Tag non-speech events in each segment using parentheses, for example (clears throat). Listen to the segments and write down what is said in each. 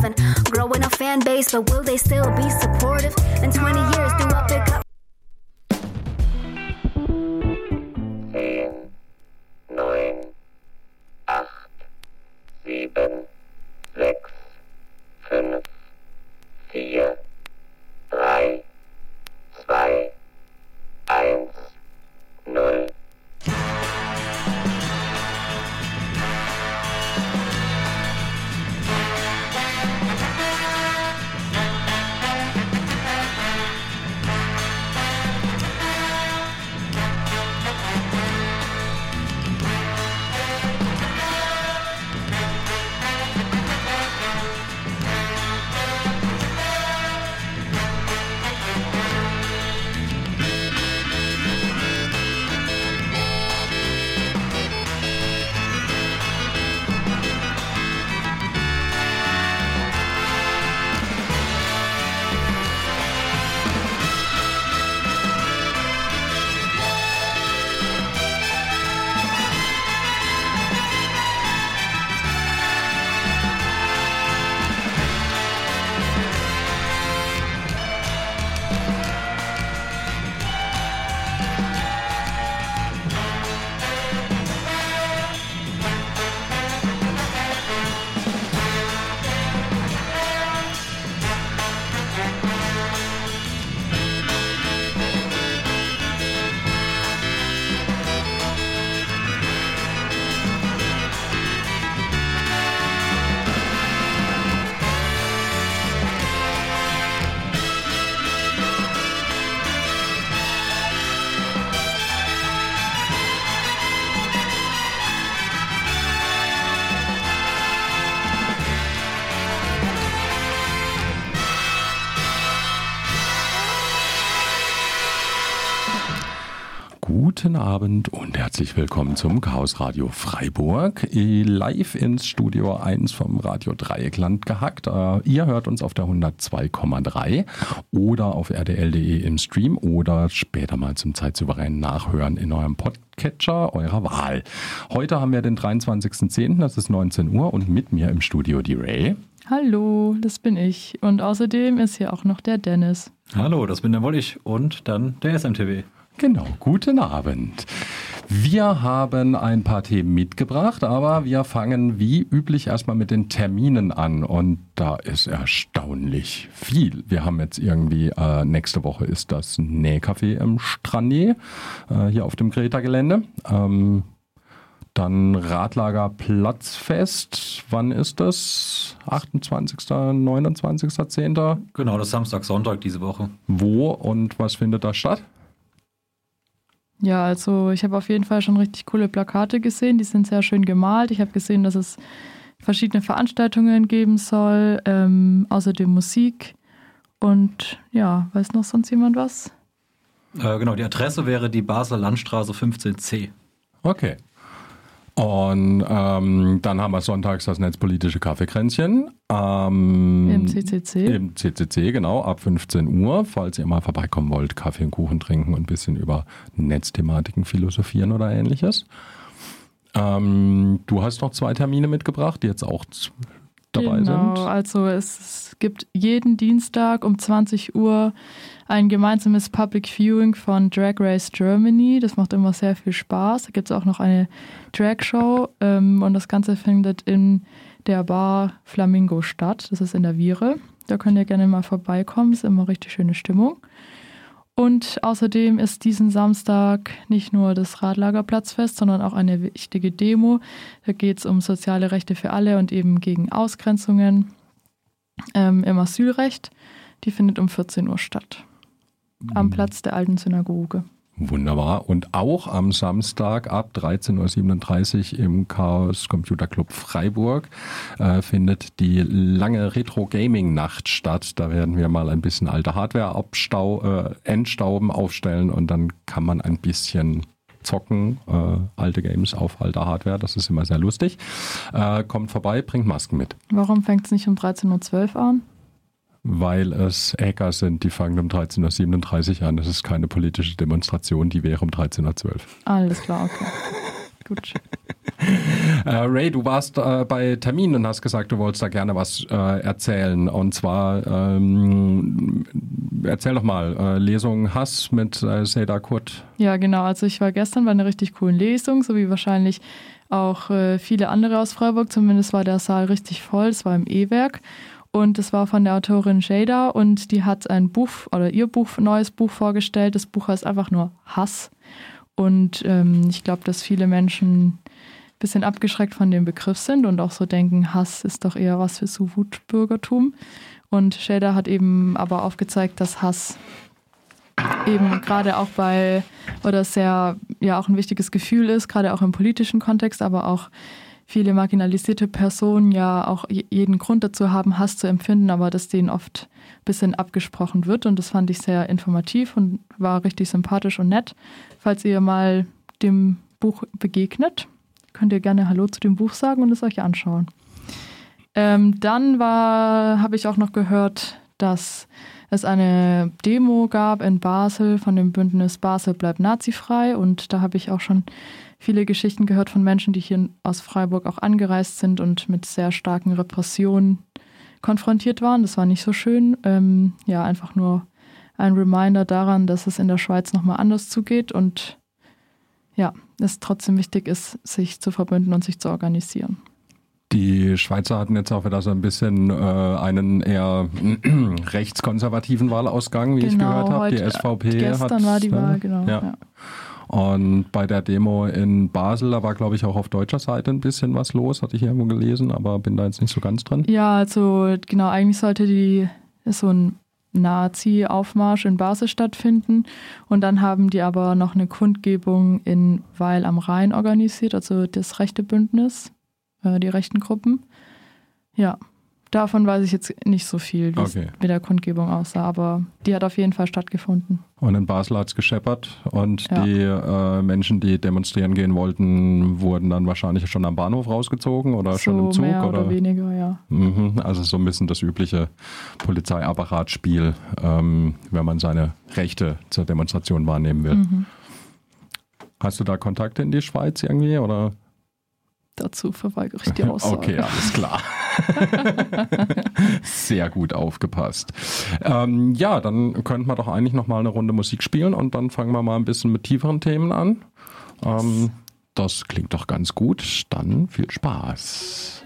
and growing a fan base, but will they still be supportive? In 20 years, do I pick up? Guten Abend und herzlich willkommen zum Chaos Radio Freiburg. Live ins Studio 1 vom Radio Dreieckland gehackt. Äh, Ihr hört uns auf der 102,3 oder auf rdl.de im Stream oder später mal zum zeitsouveränen Nachhören in eurem Podcatcher eurer Wahl. Heute haben wir den 23.10., das ist 19 Uhr und mit mir im Studio die Ray. Hallo, das bin ich. Und außerdem ist hier auch noch der Dennis. Hallo, das bin der Wollig und dann der SMTW. Genau, guten Abend. Wir haben ein paar Themen mitgebracht, aber wir fangen wie üblich erstmal mit den Terminen an und da ist erstaunlich viel. Wir haben jetzt irgendwie, äh, nächste Woche ist das Nähcafé im Strandnäh, äh, hier auf dem Greta-Gelände. Ähm, dann Radlager Platzfest. Wann ist das? 28., 29., 10. Genau, das Samstag, Sonntag diese Woche. Wo und was findet da statt? Ja, also ich habe auf jeden Fall schon richtig coole Plakate gesehen. Die sind sehr schön gemalt. Ich habe gesehen, dass es verschiedene Veranstaltungen geben soll, ähm, außerdem Musik. Und ja, weiß noch sonst jemand was? Äh, genau, die Adresse wäre die Basler Landstraße 15c. Okay. Und ähm, dann haben wir sonntags das netzpolitische Kaffeekränzchen. Ähm, Im CCC. Im CCC, genau, ab 15 Uhr. Falls ihr mal vorbeikommen wollt, Kaffee und Kuchen trinken und ein bisschen über Netzthematiken philosophieren oder ähnliches. Ähm, du hast noch zwei Termine mitgebracht, die jetzt auch dabei genau, sind. also es gibt jeden Dienstag um 20 Uhr ein gemeinsames Public Viewing von Drag Race Germany. Das macht immer sehr viel Spaß. Da gibt es auch noch eine Drag Show ähm, und das Ganze findet in der Bar Flamingo statt. Das ist in der Viere. Da könnt ihr gerne mal vorbeikommen. Ist immer richtig schöne Stimmung. Und außerdem ist diesen Samstag nicht nur das Radlagerplatzfest, sondern auch eine wichtige Demo. Da geht es um soziale Rechte für alle und eben gegen Ausgrenzungen ähm, im Asylrecht. Die findet um 14 Uhr statt. Am Platz der alten Synagoge. Wunderbar. Und auch am Samstag ab 13.37 Uhr im Chaos Computer Club Freiburg äh, findet die lange Retro Gaming Nacht statt. Da werden wir mal ein bisschen alte Hardware abstau äh, entstauben, aufstellen und dann kann man ein bisschen zocken, äh, alte Games auf alter Hardware. Das ist immer sehr lustig. Äh, kommt vorbei, bringt Masken mit. Warum fängt es nicht um 13.12 Uhr an? Weil es Hacker sind, die fangen um 13.37 Uhr an. Das ist keine politische Demonstration, die wäre um 13.12 Uhr. Alles klar, okay. Gut. (laughs) Äh, Ray, du warst äh, bei Terminen und hast gesagt, du wolltest da gerne was äh, erzählen. Und zwar, ähm, erzähl doch mal, äh, Lesung Hass mit äh, Seda Kurt. Ja, genau. Also ich war gestern bei einer richtig coolen Lesung, so wie wahrscheinlich auch äh, viele andere aus Freiburg. Zumindest war der Saal richtig voll. Es war im E-Werk. Und es war von der Autorin Jada und die hat ein Buch oder ihr Buch, neues Buch vorgestellt. Das Buch heißt einfach nur Hass. Und ähm, ich glaube, dass viele Menschen ein bisschen abgeschreckt von dem Begriff sind und auch so denken, Hass ist doch eher was für so Wutbürgertum. Und Shader hat eben aber aufgezeigt, dass Hass eben gerade auch bei oder sehr ja auch ein wichtiges Gefühl ist, gerade auch im politischen Kontext, aber auch viele marginalisierte Personen ja auch jeden Grund dazu haben, Hass zu empfinden, aber dass denen oft ein bisschen abgesprochen wird. Und das fand ich sehr informativ und war richtig sympathisch und nett. Falls ihr mal dem Buch begegnet, könnt ihr gerne Hallo zu dem Buch sagen und es euch anschauen. Ähm, dann habe ich auch noch gehört, dass es eine Demo gab in Basel von dem Bündnis Basel bleibt nazifrei und da habe ich auch schon viele Geschichten gehört von Menschen, die hier aus Freiburg auch angereist sind und mit sehr starken Repressionen konfrontiert waren. Das war nicht so schön. Ähm, ja, einfach nur ein Reminder daran, dass es in der Schweiz nochmal anders zugeht und ja, es trotzdem wichtig ist, sich zu verbünden und sich zu organisieren. Die Schweizer hatten jetzt auch wieder so ein bisschen äh, einen eher (clears throat) rechtskonservativen Wahlausgang, wie genau, ich gehört habe. Die SVP Gestern war die äh, Wahl, genau. Ja. Ja. Und bei der Demo in Basel, da war, glaube ich, auch auf deutscher Seite ein bisschen was los, hatte ich irgendwo gelesen, aber bin da jetzt nicht so ganz drin. Ja, also genau, eigentlich sollte die so ein Nazi-Aufmarsch in Basel stattfinden. Und dann haben die aber noch eine Kundgebung in Weil am Rhein organisiert, also das rechte Bündnis, äh, die rechten Gruppen. Ja, davon weiß ich jetzt nicht so viel, wie Okay. es mit der Kundgebung aussah, aber die hat auf jeden Fall stattgefunden. Und in Basel hat es gescheppert und Ja. die äh, Menschen, die demonstrieren gehen wollten, wurden dann wahrscheinlich schon am Bahnhof rausgezogen oder schon so im Zug. mehr oder, oder weniger, ja. Mhm, also so ein bisschen das übliche Polizeiapparatspiel, ähm, wenn man seine Rechte zur Demonstration wahrnehmen will. Mhm. Hast du da Kontakte in die Schweiz irgendwie oder? Dazu verweigere ich die (laughs) Aussage. Okay, alles klar. (laughs) Sehr gut aufgepasst. Ähm, ja, dann könnten wir doch eigentlich noch mal eine Runde Musik spielen und dann fangen wir mal ein bisschen mit tieferen Themen an. Ähm, das klingt doch ganz gut. Dann viel Spaß.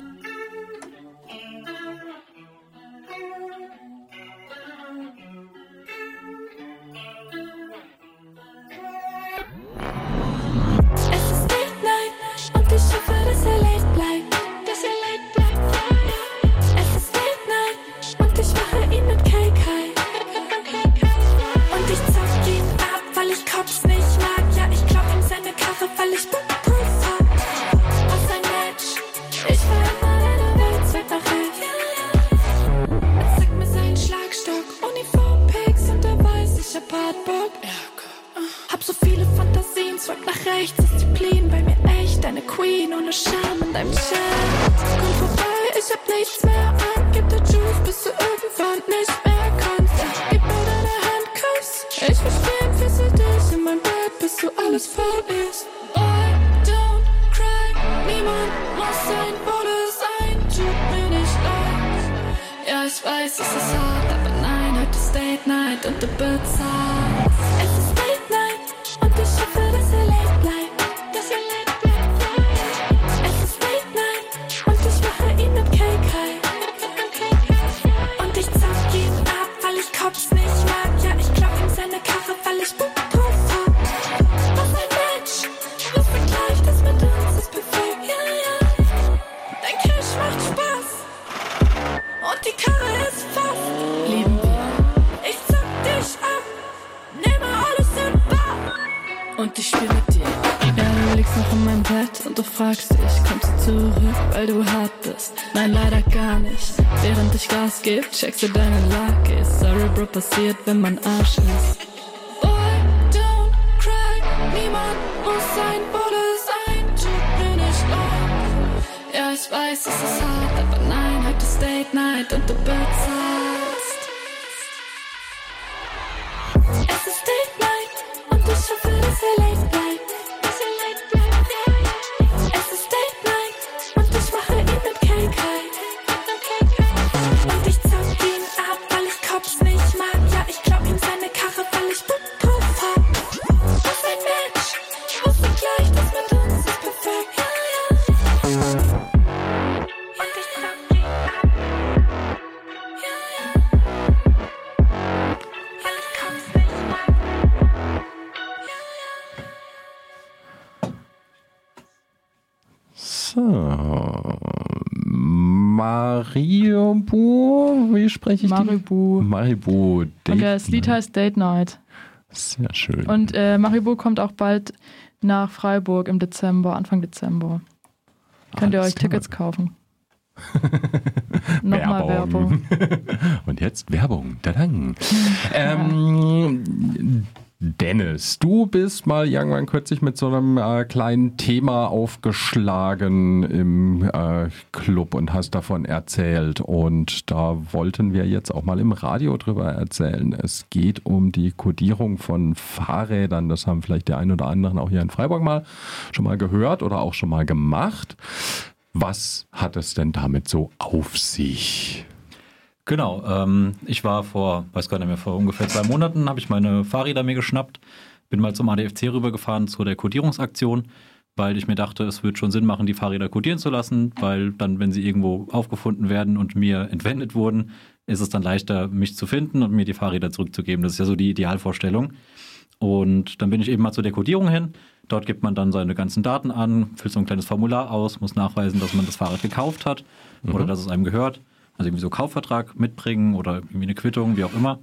Du fragst dich, kommst du zurück, weil du hart bist? Nein, leider gar nicht. Während ich Gas geb, checkst du deine Lage. Sorry, Bro, passiert, wenn man Arsch ist. Boy, don't cry. Niemand muss sein Bude sein. Tut mir nicht leid. Ja, ich weiß, es ist hart, aber nein, heute ist Date Night und du bezahlst. Es ist Date Night und ich hoffe, dass er late Maribu, wie spreche ich Maribu. die? Maribu. Date Und das Lied heißt Date Night. Sehr schön. Und äh, Maribu kommt auch bald nach Freiburg im Dezember, Anfang Dezember. Könnt ihr Alles euch klar. Tickets kaufen. (laughs) Nochmal Werbung. (laughs) Und jetzt Werbung. Tadang. (laughs) ähm, Dennis, du bist mal irgendwann kürzlich mit so einem äh, kleinen Thema aufgeschlagen im äh, Club und hast davon erzählt. Und da wollten wir jetzt auch mal im Radio drüber erzählen. Es geht um die Kodierung von Fahrrädern. Das haben vielleicht die ein oder anderen auch hier in Freiburg mal schon mal gehört oder auch schon mal gemacht. Was hat es denn damit so auf sich? Genau, ähm, ich war vor, weiß gar nicht mehr, vor ungefähr zwei Monaten habe ich meine Fahrräder mir geschnappt, bin mal zum ADFC rübergefahren zu der Kodierungsaktion, weil ich mir dachte, es wird schon Sinn machen, die Fahrräder kodieren zu lassen, weil dann, wenn sie irgendwo aufgefunden werden und mir entwendet wurden, ist es dann leichter, mich zu finden und mir die Fahrräder zurückzugeben. Das ist ja so die Idealvorstellung. Und dann bin ich eben mal zu der Kodierung hin. Dort gibt man dann seine ganzen Daten an, füllt so ein kleines Formular aus, muss nachweisen, dass man das Fahrrad gekauft hat oder dass es einem gehört. Also irgendwie so Kaufvertrag mitbringen oder irgendwie eine Quittung, wie auch immer.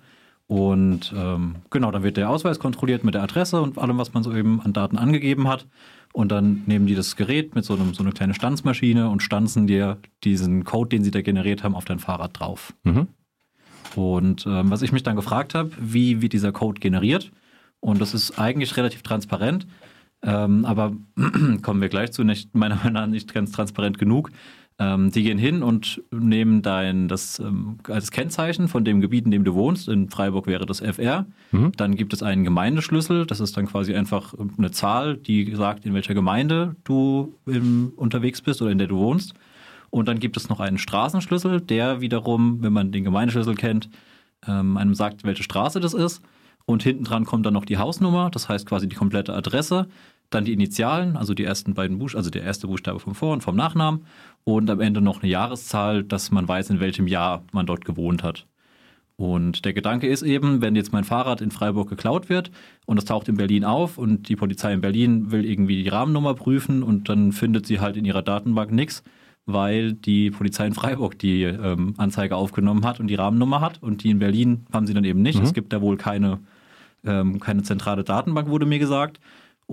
Und ähm, genau, dann wird der Ausweis kontrolliert mit der Adresse und allem, was man so eben an Daten angegeben hat. Und dann nehmen die das Gerät mit so, einem, so einer kleinen Stanzmaschine und stanzen dir diesen Code, den sie da generiert haben, auf dein Fahrrad drauf. Mhm. Und ähm, was ich mich dann gefragt habe, wie wird dieser Code generiert? Und das ist eigentlich relativ transparent, ähm, aber (clears throat) kommen wir gleich zu, nicht, meiner Meinung nach nicht ganz transparent genug. Ähm, die gehen hin und nehmen dein das ähm, als Kennzeichen von dem Gebiet, in dem du wohnst. In Freiburg wäre das FR. Dann gibt es einen Gemeindeschlüssel. Das ist dann quasi einfach eine Zahl, die sagt, in welcher Gemeinde du ähm, unterwegs bist oder in der du wohnst. Und dann gibt es noch einen Straßenschlüssel, der wiederum, wenn man den Gemeindeschlüssel kennt, ähm, einem sagt, welche Straße das ist. Und hinten dran kommt dann noch die Hausnummer, das heißt quasi die komplette Adresse, dann die Initialen, also die ersten beiden Buchstaben, also der erste Buchstabe vom Vor- und vom Nachnamen und am Ende noch eine Jahreszahl, dass man weiß, in welchem Jahr man dort gewohnt hat. Und der Gedanke ist eben, wenn jetzt mein Fahrrad in Freiburg geklaut wird und es taucht in Berlin auf und die Polizei in Berlin will irgendwie die Rahmennummer prüfen und dann findet sie halt in ihrer Datenbank nichts, weil die Polizei in Freiburg die ähm, Anzeige aufgenommen hat und die Rahmennummer hat und die in Berlin haben sie dann eben nicht. Es gibt da wohl keine, ähm, keine zentrale Datenbank, wurde mir gesagt.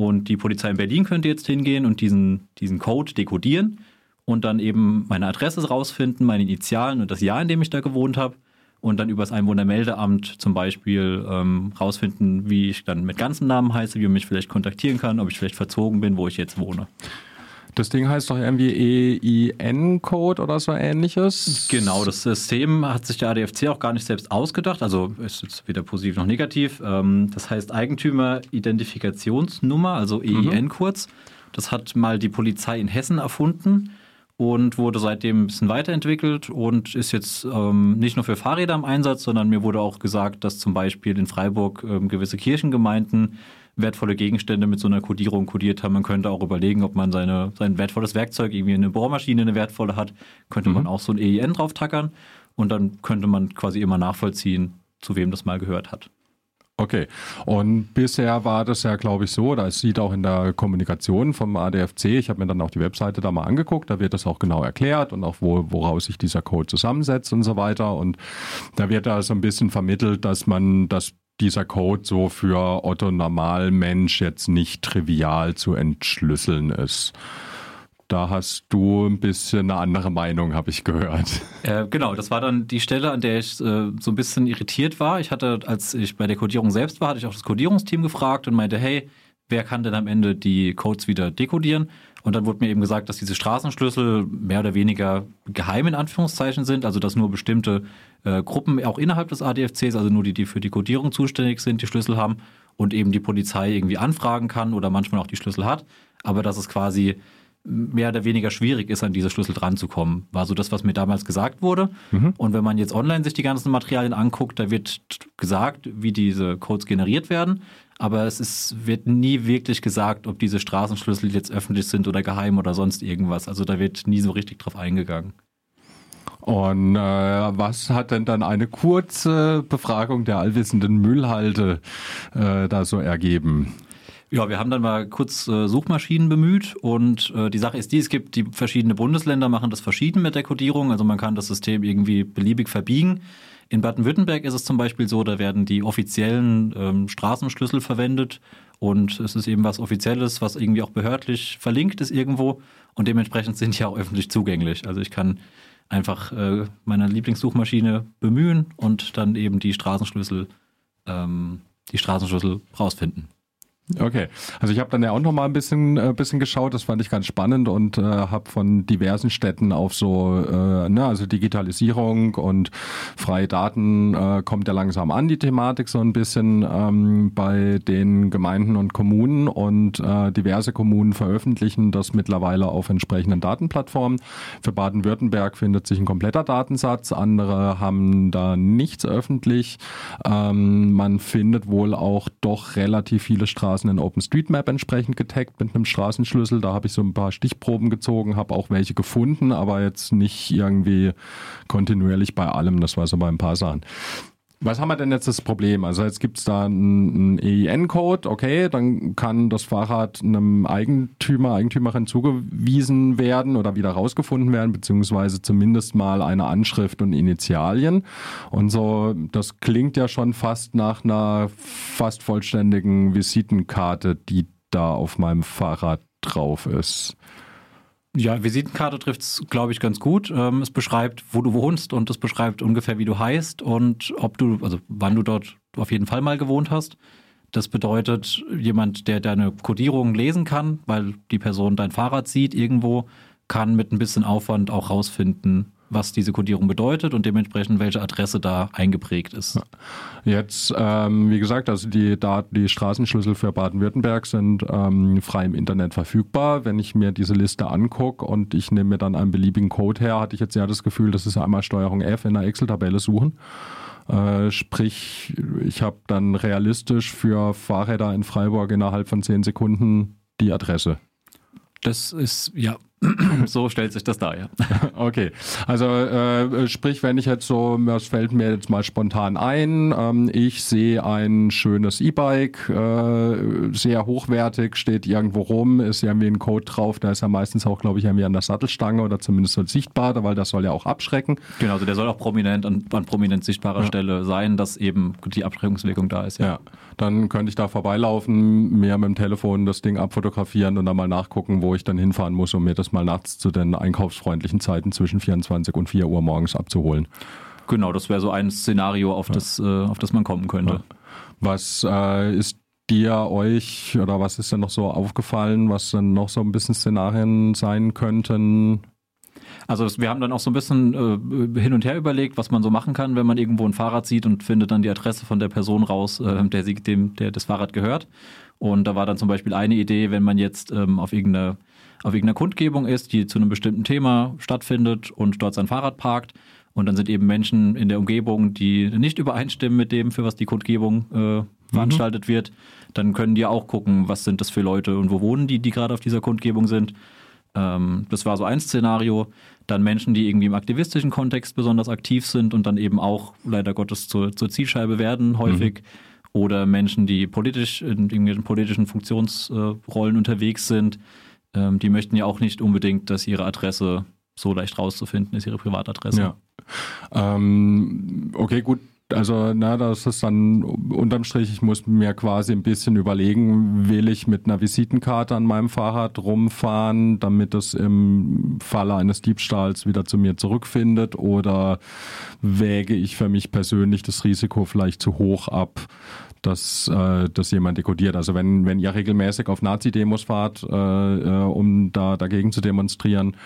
Und die Polizei in Berlin könnte jetzt hingehen und diesen, diesen Code dekodieren und dann eben meine Adresse rausfinden, meine Initialen und das Jahr, in dem ich da gewohnt habe. Und dann über das Einwohnermeldeamt zum Beispiel ähm, rausfinden, wie ich dann mit ganzen Namen heiße, wie man mich vielleicht kontaktieren kann, ob ich vielleicht verzogen bin, wo ich jetzt wohne. Das Ding heißt doch irgendwie EIN-Code oder so ähnliches. Genau, das System hat sich der ADFC auch gar nicht selbst ausgedacht. Also ist jetzt weder positiv noch negativ. Ähm, Das heißt Eigentümer-Identifikationsnummer, also EIN kurz. Das hat mal die Polizei in Hessen erfunden und wurde seitdem ein bisschen weiterentwickelt und ist jetzt ähm, nicht nur für Fahrräder im Einsatz, sondern mir wurde auch gesagt, dass zum Beispiel in Freiburg ähm, gewisse Kirchengemeinden wertvolle Gegenstände mit so einer Kodierung kodiert haben. Man könnte auch überlegen, ob man seine, sein wertvolles Werkzeug, irgendwie eine Bohrmaschine, eine wertvolle hat, könnte man auch so ein EIN drauf tackern und dann könnte man quasi immer nachvollziehen, zu wem das mal gehört hat. Okay. Und bisher war das ja, glaube ich, so, das sieht auch in der Kommunikation vom ADFC, ich habe mir dann auch die Webseite da mal angeguckt, da wird das auch genau erklärt und auch wo, woraus sich dieser Code zusammensetzt und so weiter. Und da wird da so ein bisschen vermittelt, dass man, dass dieser Code so für Otto Normalmensch jetzt nicht trivial zu entschlüsseln ist. Da hast du ein bisschen eine andere Meinung, habe ich gehört. Äh, genau, das war dann die Stelle, an der ich äh, so ein bisschen irritiert war. Ich hatte, als ich bei der Codierung selbst war, hatte ich auch das Codierungsteam gefragt und meinte, hey, wer kann denn am Ende die Codes wieder dekodieren? Und dann wurde mir eben gesagt, dass diese Straßenschlüssel mehr oder weniger geheim in Anführungszeichen sind, also dass nur bestimmte äh, Gruppen auch innerhalb des ADFCs, also nur die, die für die Codierung zuständig sind, die Schlüssel haben und eben die Polizei irgendwie anfragen kann oder manchmal auch die Schlüssel hat, aber dass es quasi mehr oder weniger schwierig ist, an diese Schlüssel dranzukommen. War so das, was mir damals gesagt wurde. Und wenn man jetzt online sich die ganzen Materialien anguckt, da wird gesagt, wie diese Codes generiert werden. Aber es ist, wird nie wirklich gesagt, ob diese Straßenschlüssel jetzt öffentlich sind oder geheim oder sonst irgendwas. Also da wird nie so richtig drauf eingegangen. Und äh, was hat denn dann eine kurze Befragung der allwissenden Müllhalde äh, da so ergeben? Ja, wir haben dann mal kurz äh, Suchmaschinen bemüht und äh, die Sache ist die, es gibt die verschiedene Bundesländer machen das verschieden mit der Codierung, also man kann das System irgendwie beliebig verbiegen. In Baden-Württemberg ist es zum Beispiel so, da werden die offiziellen ähm, Straßenschlüssel verwendet und es ist eben was Offizielles, was irgendwie auch behördlich verlinkt ist irgendwo und dementsprechend sind die auch öffentlich zugänglich. Also ich kann einfach äh, meine Lieblingssuchmaschine bemühen und dann eben die Straßenschlüssel, ähm, die Straßenschlüssel rausfinden. Okay, also ich habe dann ja auch noch mal ein bisschen, äh, bisschen geschaut, das fand ich ganz spannend und äh, habe von diversen Städten auf so, äh, ne, also Digitalisierung und freie Daten äh, kommt ja langsam an, die Thematik so ein bisschen ähm, bei den Gemeinden und Kommunen und äh, diverse Kommunen veröffentlichen das mittlerweile auf entsprechenden Datenplattformen. Für Baden-Württemberg findet sich ein kompletter Datensatz, andere haben da nichts öffentlich. Ähm, man findet wohl auch doch relativ viele Straßen in OpenStreetMap entsprechend getaggt mit einem Straßenschlüssel. Da habe ich so ein paar Stichproben gezogen, habe auch welche gefunden, aber jetzt nicht irgendwie kontinuierlich bei allem. Das war so bei ein paar Sachen. Was haben wir denn jetzt das Problem? Also jetzt gibt es da einen EIN-Code, okay, dann kann das Fahrrad einem Eigentümer, Eigentümerin zugewiesen werden oder wieder rausgefunden werden, beziehungsweise zumindest mal eine Anschrift und Initialien. Und so, das klingt ja schon fast nach einer fast vollständigen Visitenkarte, die da auf meinem Fahrrad drauf ist. Ja, Visitenkarte trifft es, glaube ich, ganz gut. Ähm, es beschreibt, wo du wohnst und es beschreibt ungefähr, wie du heißt und ob du, also wann du dort auf jeden Fall mal gewohnt hast. Das bedeutet, jemand, der deine Codierung lesen kann, weil die Person dein Fahrrad sieht irgendwo, kann mit ein bisschen Aufwand auch rausfinden, was diese Codierung bedeutet und dementsprechend welche Adresse da eingeprägt ist. Jetzt, ähm, wie gesagt, also die Daten, die Straßenschlüssel für Baden-Württemberg sind ähm, frei im Internet verfügbar. Wenn ich mir diese Liste angucke und ich nehme mir dann einen beliebigen Code her, hatte ich jetzt ja das Gefühl, das ist einmal Steuerung F in der Excel-Tabelle suchen. Äh, sprich, ich habe dann realistisch für Fahrräder in Freiburg innerhalb von zehn Sekunden die Adresse. Das ist, ja, so stellt sich das dar, ja. (laughs) Okay, also äh, sprich, wenn ich jetzt so, das fällt mir jetzt mal spontan ein, ähm, ich sehe ein schönes E-Bike, äh, sehr hochwertig, steht irgendwo rum, ist irgendwie ein Code drauf, der ist ja meistens auch, glaube ich, irgendwie an der Sattelstange oder zumindest so sichtbar, weil das soll ja auch abschrecken. Genau, also der soll auch prominent an, an prominent sichtbarer Ja. Stelle sein, dass eben die Abschreckungswirkung da ist, ja. Ja, dann könnte ich da vorbeilaufen, mir mit dem Telefon das Ding abfotografieren und dann mal nachgucken, wo ich dann hinfahren muss, um mir das mal nachts zu den einkaufsfreundlichen Zeiten zwischen 24 und 4 Uhr morgens abzuholen. Genau, das wäre so ein Szenario, auf, das, äh, auf das man kommen könnte. Was äh, ist dir, euch oder was ist denn noch so aufgefallen, was dann noch so ein bisschen Szenarien sein könnten? Also wir haben dann auch so ein bisschen äh, hin und her überlegt, was man so machen kann, wenn man irgendwo ein Fahrrad sieht und findet dann die Adresse von der Person raus, äh, der, sie, dem der das Fahrrad gehört. Und da war dann zum Beispiel eine Idee, wenn man jetzt ähm, auf irgendeiner auf irgendeiner Kundgebung ist, die zu einem bestimmten Thema stattfindet und dort sein Fahrrad parkt. Und dann sind eben Menschen in der Umgebung, die nicht übereinstimmen mit dem, für was die Kundgebung äh, veranstaltet wird. Dann können die auch gucken, was sind das für Leute und wo wohnen die, die gerade auf dieser Kundgebung sind. Ähm, das war so ein Szenario. Dann Menschen, die irgendwie im aktivistischen Kontext besonders aktiv sind und dann eben auch leider Gottes zur, zur Zielscheibe werden, häufig. Oder Menschen, die politisch in irgendwelchen politischen Funktionsrollen unterwegs sind. Ähm, die möchten ja auch nicht unbedingt, dass ihre Adresse so leicht rauszufinden ist, ihre Privatadresse. Ja. Ähm, okay, gut. Also, na, das ist dann unterm Strich, ich muss mir quasi ein bisschen überlegen, will ich mit einer Visitenkarte an meinem Fahrrad rumfahren, damit es im Falle eines Diebstahls wieder zu mir zurückfindet oder wäge ich für mich persönlich das Risiko vielleicht zu hoch ab, dass äh, das jemand dekodiert. Also wenn, wenn ihr regelmäßig auf Nazi-Demos fahrt, äh, äh, um da dagegen zu demonstrieren,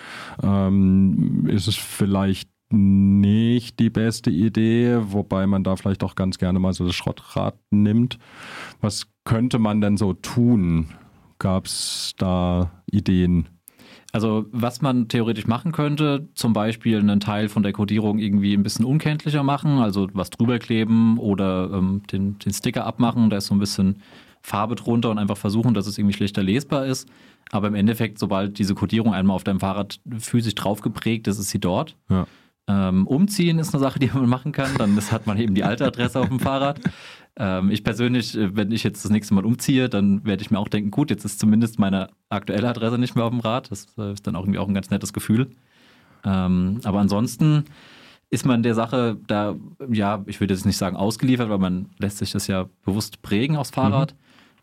ähm, ist es vielleicht nicht die beste Idee, wobei man da vielleicht auch ganz gerne mal so das Schrottrad nimmt. Was könnte man denn so tun? Gab es da Ideen? Also was man theoretisch machen könnte, zum Beispiel einen Teil von der Codierung irgendwie ein bisschen unkenntlicher machen, also was drüber kleben oder ähm, den, den Sticker abmachen, da ist so ein bisschen Farbe drunter und einfach versuchen, dass es irgendwie schlechter lesbar ist. Aber im Endeffekt, sobald diese Codierung einmal auf deinem Fahrrad physisch drauf geprägt ist, ist sie dort. Ja. Ähm, umziehen ist eine Sache, die man machen kann. Dann das hat man eben die alte Adresse auf dem Fahrrad. Ähm, ich persönlich, äh, wenn ich jetzt das nächste Mal umziehe, dann werde ich mir auch denken, gut, jetzt ist zumindest meine aktuelle Adresse nicht mehr auf dem Rad. Das äh, ist dann auch irgendwie auch ein ganz nettes Gefühl. Ähm, aber ansonsten ist man der Sache da, ja, ich würde jetzt nicht sagen ausgeliefert, weil man lässt sich das ja bewusst prägen aufs Fahrrad.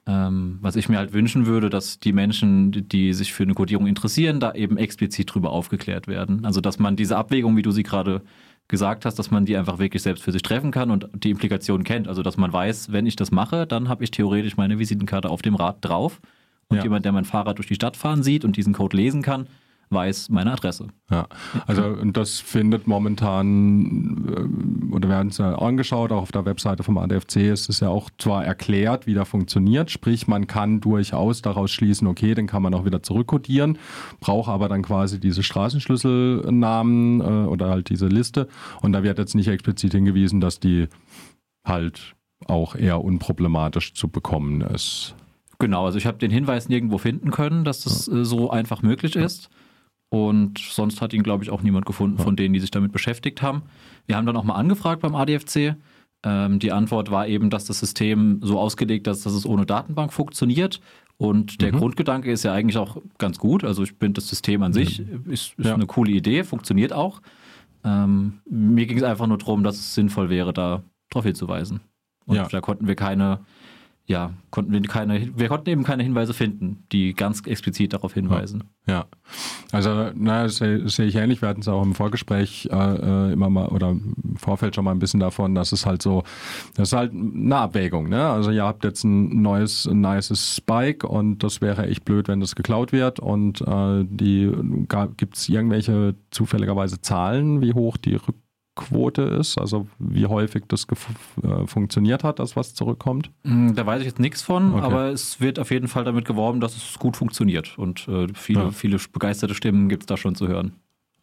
Ähm, was ich mir halt wünschen würde, dass die Menschen, die- die sich für eine Codierung interessieren, da eben explizit drüber aufgeklärt werden. Also dass man diese Abwägung, wie du sie gerade gesagt hast, dass man die einfach wirklich selbst für sich treffen kann und die Implikationen kennt. Also dass man weiß, wenn ich das mache, dann habe ich theoretisch meine Visitenkarte auf dem Rad drauf. Und Ja. jemand, der mein Fahrrad durch die Stadt fahren sieht und diesen Code lesen kann, weiß meine Adresse. Ja, also und das findet momentan, äh, oder wir haben es ja angeschaut, auch auf der Webseite vom ADFC ist es ja auch zwar erklärt, wie der funktioniert, sprich man kann durchaus daraus schließen, okay, den kann man auch wieder zurückkodieren, braucht aber dann quasi diese Straßenschlüsselnamen äh, oder halt diese Liste und da wird jetzt nicht explizit hingewiesen, dass die halt auch eher unproblematisch zu bekommen ist. Genau, also ich habe den Hinweis nirgendwo finden können, dass das äh, so einfach möglich ist. Und sonst hat ihn, glaube ich, auch niemand gefunden von denen, die sich damit beschäftigt haben. Wir haben dann auch mal angefragt beim ADFC. Ähm, die Antwort war eben, dass das System so ausgelegt ist, dass es ohne Datenbank funktioniert. Und der Grundgedanke ist ja eigentlich auch ganz gut. Also ich finde, das System an sich ist, ist Ja. eine coole Idee, funktioniert auch. Ähm, mir ging es einfach nur darum, dass es sinnvoll wäre, da darauf hinzuweisen. Und Ja. da konnten wir keine, ja, konnten wir keine, wir konnten eben keine Hinweise finden, die ganz explizit darauf hinweisen. Ja, also na, das sehe sehe ich ähnlich. Wir hatten es auch im Vorgespräch äh, äh, immer mal oder im Vorfeld schon mal ein bisschen davon, dass es halt so, das ist halt eine Abwägung. Ne? Also ihr habt jetzt ein neues, ein nices Spike und das wäre echt blöd, wenn das geklaut wird. Und äh, die gibt es irgendwelche zufälligerweise Zahlen, wie hoch die Rückquote ist, also wie häufig das äh, funktioniert hat, dass was zurückkommt. Mm, Da weiß ich jetzt nichts von, Okay. aber es wird auf jeden Fall damit geworben, dass es gut funktioniert. Und äh, viele, Ja. viele begeisterte Stimmen gibt es da schon zu hören.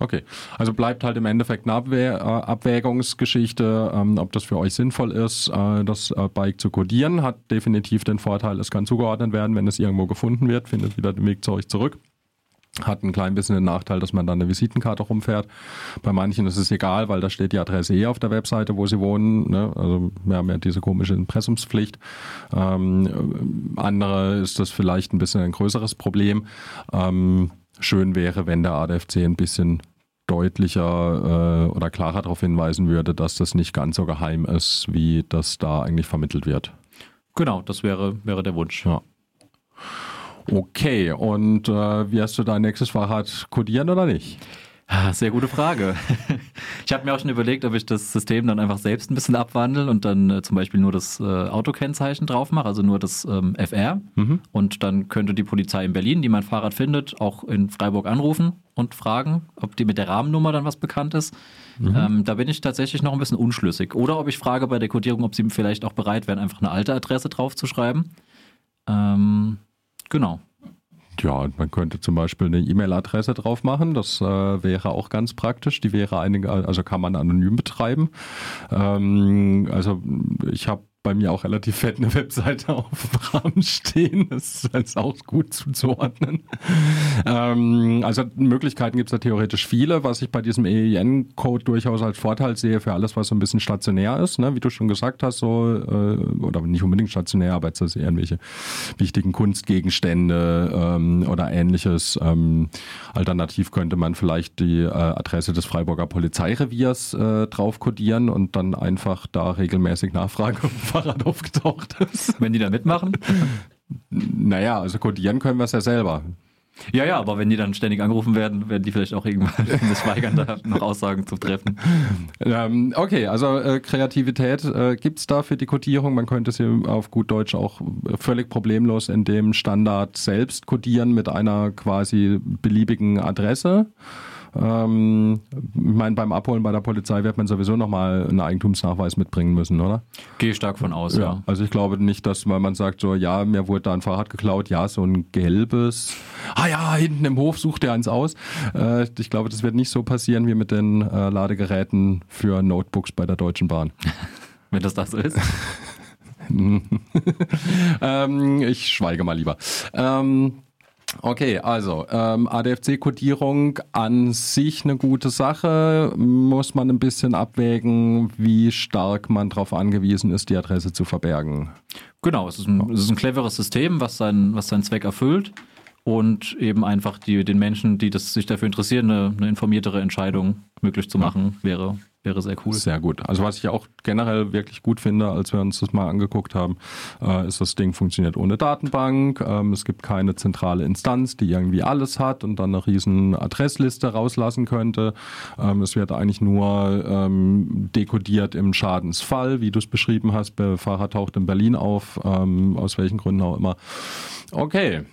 Okay, also bleibt halt im Endeffekt eine Abwäh äh, Abwägungsgeschichte, ähm, ob das für euch sinnvoll ist, äh, das äh, Bike zu codieren. Hat definitiv den Vorteil, es kann zugeordnet werden, wenn es irgendwo gefunden wird, findet wieder den Weg zu euch zurück. Hat ein klein bisschen den Nachteil, dass man dann eine Visitenkarte rumfährt. Bei manchen ist es egal, weil da steht die Adresse eh auf der Webseite, wo sie wohnen. Ne? Also wir haben ja diese komische Impressumspflicht. Ähm, andere ist das vielleicht ein bisschen ein größeres Problem. Ähm, schön wäre, wenn der ADFC ein bisschen deutlicher äh, oder klarer darauf hinweisen würde, dass das nicht ganz so geheim ist, wie das da eigentlich vermittelt wird. Genau, das wäre, wäre der Wunsch. Ja. Okay, und äh, wie hast du dein nächstes Fahrrad kodieren oder nicht? Sehr gute Frage. (laughs) Ich habe mir auch schon überlegt, ob ich das System dann einfach selbst ein bisschen abwandle und dann äh, zum Beispiel nur das äh, Autokennzeichen drauf mache, also nur das ähm, FR. Und dann könnte die Polizei in Berlin, die mein Fahrrad findet, auch in Freiburg anrufen und fragen, ob die mit der Rahmennummer dann was bekannt ist. Ähm, da bin ich tatsächlich noch ein bisschen unschlüssig. Oder ob ich frage bei der Codierung, ob sie vielleicht auch bereit wären, einfach eine alte Adresse draufzuschreiben. Ähm, genau. Ja, und man könnte zum Beispiel eine E-Mail-Adresse drauf machen. Das äh, wäre auch ganz praktisch. Die wäre einige, also kann man anonym betreiben. Ähm, also ich habe bei mir auch relativ fett eine Webseite (laughs) auf dem Rahmen stehen. Das ist jetzt auch gut zuzuordnen. ähm, also Möglichkeiten gibt es da theoretisch viele, was ich bei diesem EIN-Code durchaus als Vorteil sehe für alles, was so ein bisschen stationär ist. Ne? Wie du schon gesagt hast, so, äh, oder nicht unbedingt stationär, aber jetzt also irgendwelche wichtigen Kunstgegenstände ähm, oder ähnliches. Ähm, alternativ könnte man vielleicht die äh, Adresse des Freiburger Polizeireviers äh, drauf kodieren und dann einfach da regelmäßig nachfragen, (laughs) Fahrrad aufgetaucht ist. Wenn die da mitmachen? Naja, also kodieren können wir es ja selber. Ja, ja, aber wenn die dann ständig angerufen werden, werden die vielleicht auch irgendwann (laughs) sich weigern, da noch Aussagen zu treffen. Ähm, okay, also äh, Kreativität äh, gibt es da für die Codierung. Man könnte sie auf gut Deutsch auch äh, völlig problemlos in dem Standard selbst codieren mit einer quasi beliebigen Adresse. Ähm, ich meine, beim Abholen bei der Polizei wird man sowieso nochmal einen Eigentumsnachweis mitbringen müssen, oder? Gehe stark von aus, ja. Also ich glaube nicht, dass, weil man sagt so, ja, mir wurde da ein Fahrrad geklaut, ja, so ein gelbes, ah ja, hinten im Hof sucht er eins aus. Äh, ich glaube, das wird nicht so passieren wie mit den äh, Ladegeräten für Notebooks bei der Deutschen Bahn. (laughs) Wenn das das so ist. (laughs) ähm, ich schweige mal lieber. Ähm, Okay, also ähm, ADFC-Kodierung an sich eine gute Sache. Muss man ein bisschen abwägen, wie stark man darauf angewiesen ist, die Adresse zu verbergen. Genau, es ist ein, es ist ein cleveres System, was, sein, was seinen Zweck erfüllt und eben einfach die, den Menschen, die das, sich dafür interessieren, eine, eine informiertere Entscheidung möglich zu machen, wäre, wäre sehr cool. Sehr gut. Also was ich auch generell wirklich gut finde, als wir uns das mal angeguckt haben, äh, ist, das Ding funktioniert ohne Datenbank. Ähm, es gibt keine zentrale Instanz, die irgendwie alles hat und dann eine riesen Adressliste rauslassen könnte. Ähm, es wird eigentlich nur ähm, dekodiert im Schadensfall, wie du es beschrieben hast. Der Fahrer taucht in Berlin auf, aus welchen Gründen auch immer. Okay.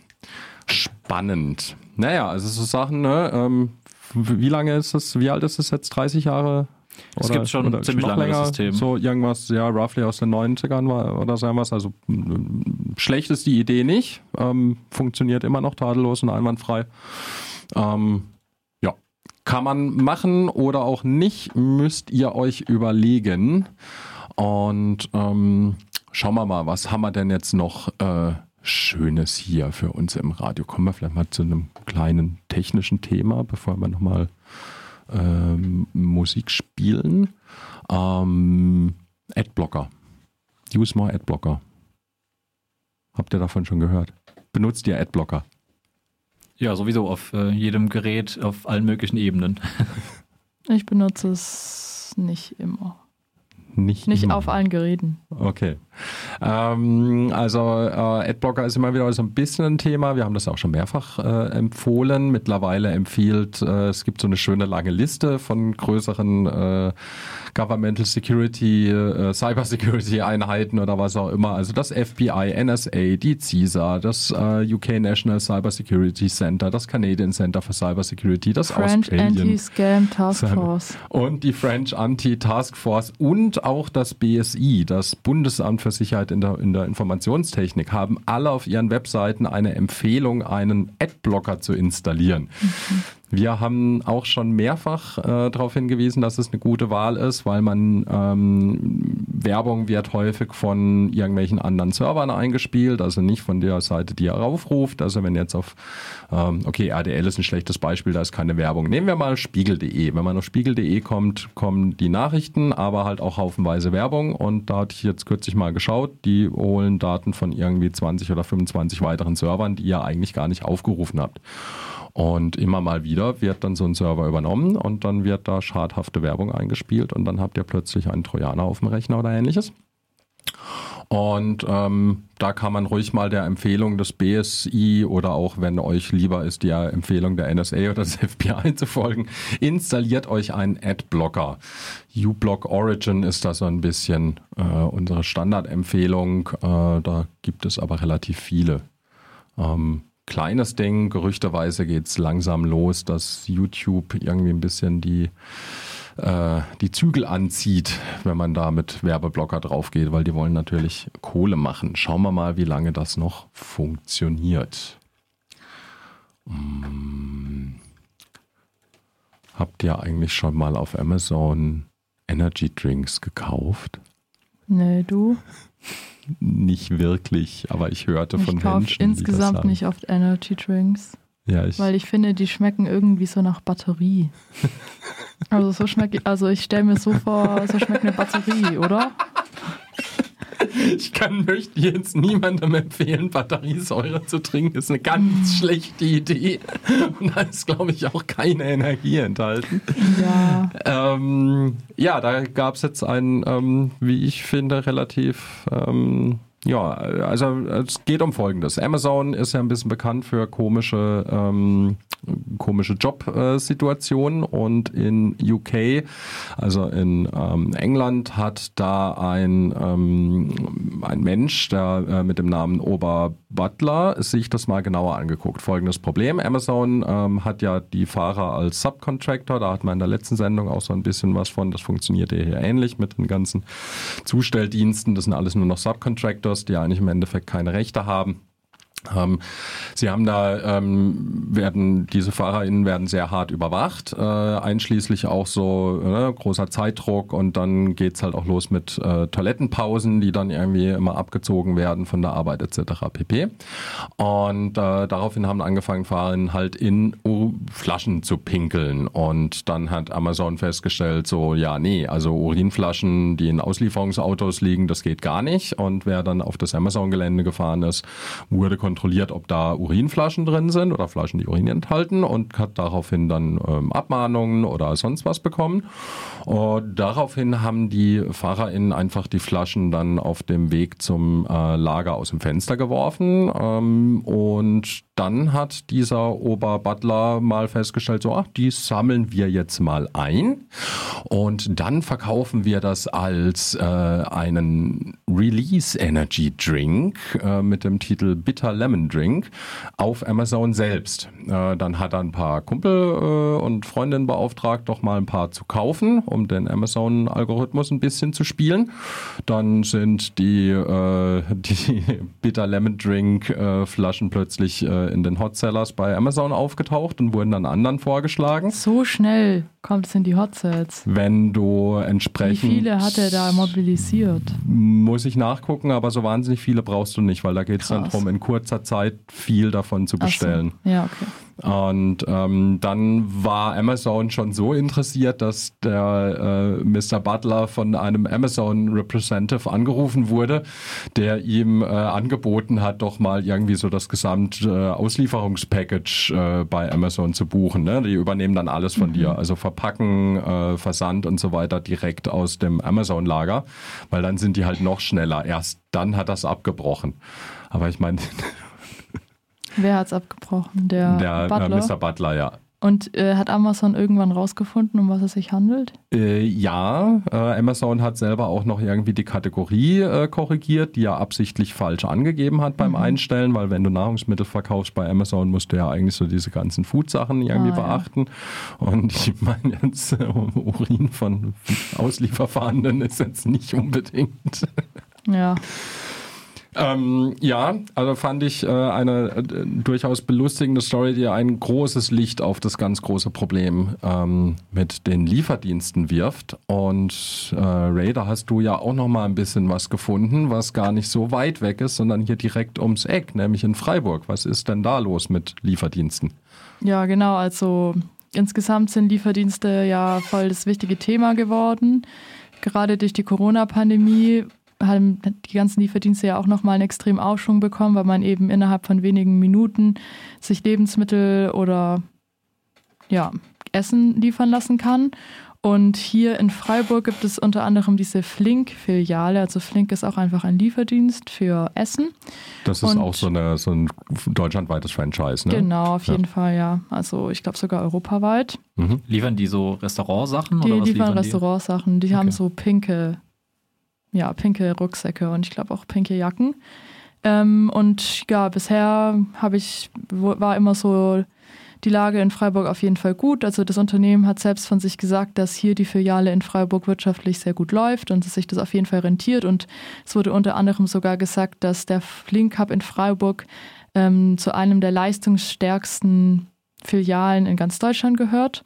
Spannend. Naja, also so Sachen, ne? Wie lange ist das, wie alt ist das jetzt? 30 Jahre? Es gibt schon oder ziemlich lange länger, System. So irgendwas, ja, roughly aus den 90ern war, oder so was. Also m, schlecht ist die Idee nicht. Ähm, funktioniert immer noch tadellos und einwandfrei. Ähm, ja, kann man machen oder auch nicht, müsst ihr euch überlegen. Und ähm, schauen wir mal, was haben wir denn jetzt noch äh, Schönes hier für uns im Radio? Kommen wir vielleicht mal zu einem kleinen technischen Thema, bevor wir nochmal ähm, Musik spielen. Ähm, Adblocker. Use more Adblocker. Habt ihr davon schon gehört? Benutzt ihr Adblocker? Ja, sowieso auf äh, jedem Gerät, auf allen möglichen Ebenen. (laughs) Ich benutze es nicht immer. Nicht, Nicht immer. auf allen Geräten. Okay. Ähm, also äh, Adblocker ist immer wieder so ein bisschen ein Thema. Wir haben das auch schon mehrfach äh, empfohlen. Mittlerweile empfiehlt, äh, es gibt so eine schöne lange Liste von größeren äh, Governmental Security, äh, Cyber Security Einheiten oder was auch immer. Also das FBI, NSA, die CISA, das äh, UK National Cyber Security Center, das Canadian Center for Cyber Security, das French Anti-Scam Task Force. und die French Anti-Task Force und auch das BSI, das Bundesamt für Sicherheit in der, in der Informationstechnik, haben alle auf ihren Webseiten eine Empfehlung, einen Adblocker zu installieren. Wir haben auch schon mehrfach äh, darauf hingewiesen, dass es eine gute Wahl ist, weil man ähm, Werbung wird häufig von irgendwelchen anderen Servern eingespielt, also nicht von der Seite, die ihr aufruft. Also wenn jetzt auf, ähm, okay, RDL ist ein schlechtes Beispiel, da ist keine Werbung. Nehmen wir mal spiegel.de. Wenn man auf spiegel.de kommt, kommen die Nachrichten, aber halt auch haufenweise Werbung. Und da hatte ich jetzt kürzlich mal geschaut, die holen Daten von irgendwie 20 oder 25 weiteren Servern, die ihr eigentlich gar nicht aufgerufen habt. Und immer mal wieder wird dann so ein Server übernommen und dann wird da schadhafte Werbung eingespielt und dann habt ihr plötzlich einen Trojaner auf dem Rechner oder ähnliches. Und ähm, da kann man ruhig mal der Empfehlung des BSI oder auch, wenn euch lieber ist, die Empfehlung der NSA oder des (laughs) FBI zu folgen, installiert euch einen Adblocker. uBlock Origin ist da so ein bisschen äh, unsere Standardempfehlung. Äh, da gibt es aber relativ viele. Ähm, kleines Ding, gerüchteweise geht's langsam los, dass YouTube irgendwie ein bisschen die, äh, die Zügel anzieht, wenn man da mit Werbeblocker drauf geht, weil die wollen natürlich Kohle machen. Schauen wir mal, wie lange das noch funktioniert. Hm. Habt ihr eigentlich schon mal auf Amazon Energy Drinks gekauft? Nee, du? Nicht wirklich, aber ich hörte von Ich kaufe Menschen. die das insgesamt nicht oft Energy Drinks, Ja, ich, weil ich finde, die schmecken irgendwie so nach Batterie. (laughs) Also so schmeckt, also ich stelle mir so vor, so schmeckt eine Batterie, oder? (laughs) ich kann, möchte jetzt niemandem empfehlen, Batteriesäure zu trinken. Ist eine ganz schlechte Idee. (laughs) Und da ist, glaube ich, auch keine Energie enthalten. Ja. Ähm, ja, da gab es jetzt einen, ähm, wie ich finde, relativ. Ähm, ja, also es geht um Folgendes. Amazon ist ja ein bisschen bekannt für komische, ähm, komische Jobsituationen und in UK, also in ähm, England, hat da ein, ähm, ein Mensch, der äh, mit dem Namen Ober Butler, sich das mal genauer angeguckt. Folgendes Problem. Amazon ähm, hat ja die Fahrer als Subcontractor, da hat man in der letzten Sendung auch so ein bisschen was von, das funktioniert ja hier ähnlich mit den ganzen Zustelldiensten, das sind alles nur noch Subcontractors, die eigentlich im Endeffekt keine Rechte haben. Sie haben da, ähm, werden, diese FahrerInnen werden sehr hart überwacht, äh, einschließlich auch so äh, großer Zeitdruck und dann geht's halt auch los mit äh, Toilettenpausen, die dann irgendwie immer abgezogen werden von der Arbeit etc. pp. Und äh, daraufhin haben angefangen, FahrerInnen halt in U Flaschen zu pinkeln und dann hat Amazon festgestellt, so ja, nee, also Urinflaschen, die in Auslieferungsautos liegen, das geht gar nicht und wer dann auf das Amazon-Gelände gefahren ist, wurde kontrolliert, ob da Urinflaschen drin sind oder Flaschen, die Urin enthalten und hat daraufhin dann ähm, Abmahnungen oder sonst was bekommen. Und daraufhin haben die FahrerInnen einfach die Flaschen dann auf dem Weg zum äh, Lager aus dem Fenster geworfen. Ähm, und dann hat dieser Oberbutler mal festgestellt, so, ach, die sammeln wir jetzt mal ein. Und dann verkaufen wir das als äh, einen Release Energy Drink äh, mit dem Titel Bitter Lemon Drink auf Amazon selbst. Äh, dann hat er ein paar Kumpel äh, und Freundinnen beauftragt, doch mal ein paar zu kaufen, um den Amazon-Algorithmus ein bisschen zu spielen. Dann sind die, äh, (laughs) die Bitter Lemon Drink äh, Flaschen plötzlich äh, in den Hot Sellers bei Amazon aufgetaucht und wurden dann anderen vorgeschlagen. So schnell kommt es in die Hot Sets. Wenn du Wie entsprechend viele hat er da mobilisiert? muss ich nachgucken, aber so wahnsinnig viele brauchst du nicht, weil da geht es dann darum, in kurzer Zeit viel davon zu Ach so. bestellen. Ja, okay. Und ähm, dann war Amazon schon so interessiert, dass der äh, Mr. Butler von einem Amazon Representative angerufen wurde, der ihm äh, angeboten hat, doch mal irgendwie so das gesamt äh, Auslieferungspackage äh, bei Amazon zu buchen. Ne? Die übernehmen dann alles von dir, also Verpacken, äh, Versand und so weiter direkt aus dem Amazon-Lager, weil dann sind die halt noch schneller. Erst dann hat das abgebrochen. Aber ich meine, Wer hat's abgebrochen? Der, der äh, Butler. Mr. Butler, ja. Und äh, hat Amazon irgendwann rausgefunden, um was es sich handelt? Äh, ja, äh, Amazon hat selber auch noch irgendwie die Kategorie äh, korrigiert, die er absichtlich falsch angegeben hat beim Einstellen, weil wenn du Nahrungsmittel verkaufst bei Amazon, musst du ja eigentlich so diese ganzen Food-Sachen irgendwie Ah, ja. beachten. Und ich (laughs) meine jetzt, äh, Urin von Auslieferfahrenden ist jetzt nicht unbedingt. Ja. Ähm, ja, also fand ich äh, eine äh, durchaus belustigende Story, die ein großes Licht auf das ganz große Problem ähm, mit den Lieferdiensten wirft. Und äh, Ray, da hast du ja auch noch mal ein bisschen was gefunden, was gar nicht so weit weg ist, sondern hier direkt ums Eck, nämlich in Freiburg. Was ist denn da los mit Lieferdiensten? Ja, genau. Also insgesamt sind Lieferdienste ja voll das wichtige Thema geworden. Gerade durch die Corona-Pandemie haben die ganzen Lieferdienste ja auch nochmal einen extremen Aufschwung bekommen, weil man eben innerhalb von wenigen Minuten sich Lebensmittel oder ja, Essen liefern lassen kann. Und hier in Freiburg gibt es unter anderem diese Flink-Filiale. Also Flink ist auch einfach ein Lieferdienst für Essen. Das ist Und- auch so, eine, so ein deutschlandweites Franchise, ne? Genau, auf Ja. jeden Fall, ja. Also ich glaube sogar europaweit. Mhm. Liefern die so Restaurantsachen Die oder was liefern liefern Restaurantsachen. Die haben Okay. so pinke, ja, pinke Rucksäcke und ich glaube auch pinke Jacken. Ähm, und ja, bisher habe ich, war immer so die Lage in Freiburg auf jeden Fall gut. Also das Unternehmen hat selbst von sich gesagt, dass hier die Filiale in Freiburg wirtschaftlich sehr gut läuft und sich das auf jeden Fall rentiert. Und es wurde unter anderem sogar gesagt, dass der Flink Hub in Freiburg ähm, zu einem der leistungsstärksten Filialen in ganz Deutschland gehört.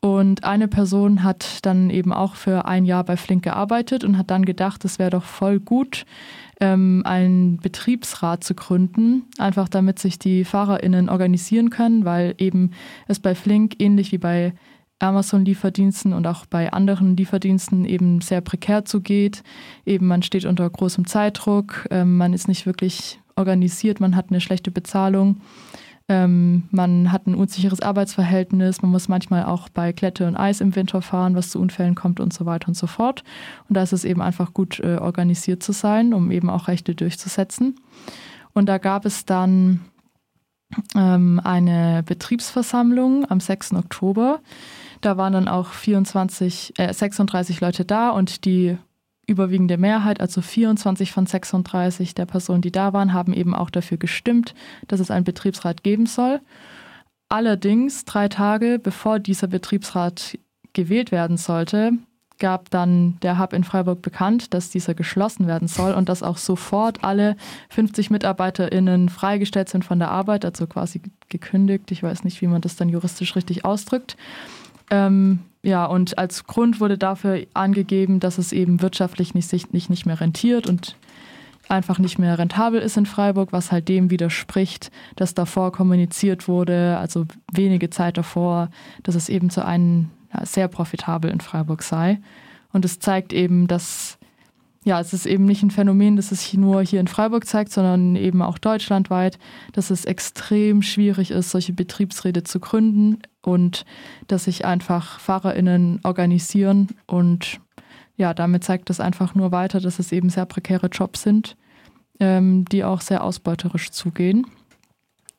Und eine Person hat dann eben auch für ein Jahr bei Flink gearbeitet und hat dann gedacht, es wäre doch voll gut, ähm, einen Betriebsrat zu gründen, einfach damit sich die FahrerInnen organisieren können, weil eben es bei Flink ähnlich wie bei Amazon-Lieferdiensten und auch bei anderen Lieferdiensten eben sehr prekär zugeht. Eben man steht unter großem Zeitdruck, ähm, man ist nicht wirklich organisiert, man hat eine schlechte Bezahlung. Ähm, man hat ein unsicheres Arbeitsverhältnis, man muss manchmal auch bei Glätte und Eis im Winter fahren, was zu Unfällen kommt und so weiter und so fort. Und da ist es eben einfach gut äh, organisiert zu sein, um eben auch Rechte durchzusetzen. Und da gab es dann ähm, eine Betriebsversammlung am 6. Oktober. Da waren dann auch 24, äh, 36 Leute da und die überwiegende Mehrheit, also 24 von 36 der Personen, die da waren, haben eben auch dafür gestimmt, dass es einen Betriebsrat geben soll. Allerdings, drei Tage bevor dieser Betriebsrat gewählt werden sollte, gab dann der Hub in Freiburg bekannt, dass dieser geschlossen werden soll und dass auch sofort alle 50 MitarbeiterInnen freigestellt sind von der Arbeit, also quasi gekündigt. Ich weiß nicht, wie man das dann juristisch richtig ausdrückt. Ähm, ja, und als Grund wurde dafür angegeben, dass es eben wirtschaftlich nicht, nicht, nicht mehr rentiert und einfach nicht mehr rentabel ist in Freiburg, was halt dem widerspricht, dass davor kommuniziert wurde, also wenige Zeit davor, dass es eben zu einem ja, sehr profitabel in Freiburg sei. Und es zeigt eben, dass ja, es ist eben nicht ein Phänomen, das es nur hier in Freiburg zeigt, sondern eben auch deutschlandweit, dass es extrem schwierig ist, solche Betriebsräte zu gründen und dass sich einfach FahrerInnen organisieren und ja, damit zeigt es einfach nur weiter, dass es eben sehr prekäre Jobs sind, ähm, die auch sehr ausbeuterisch zugehen.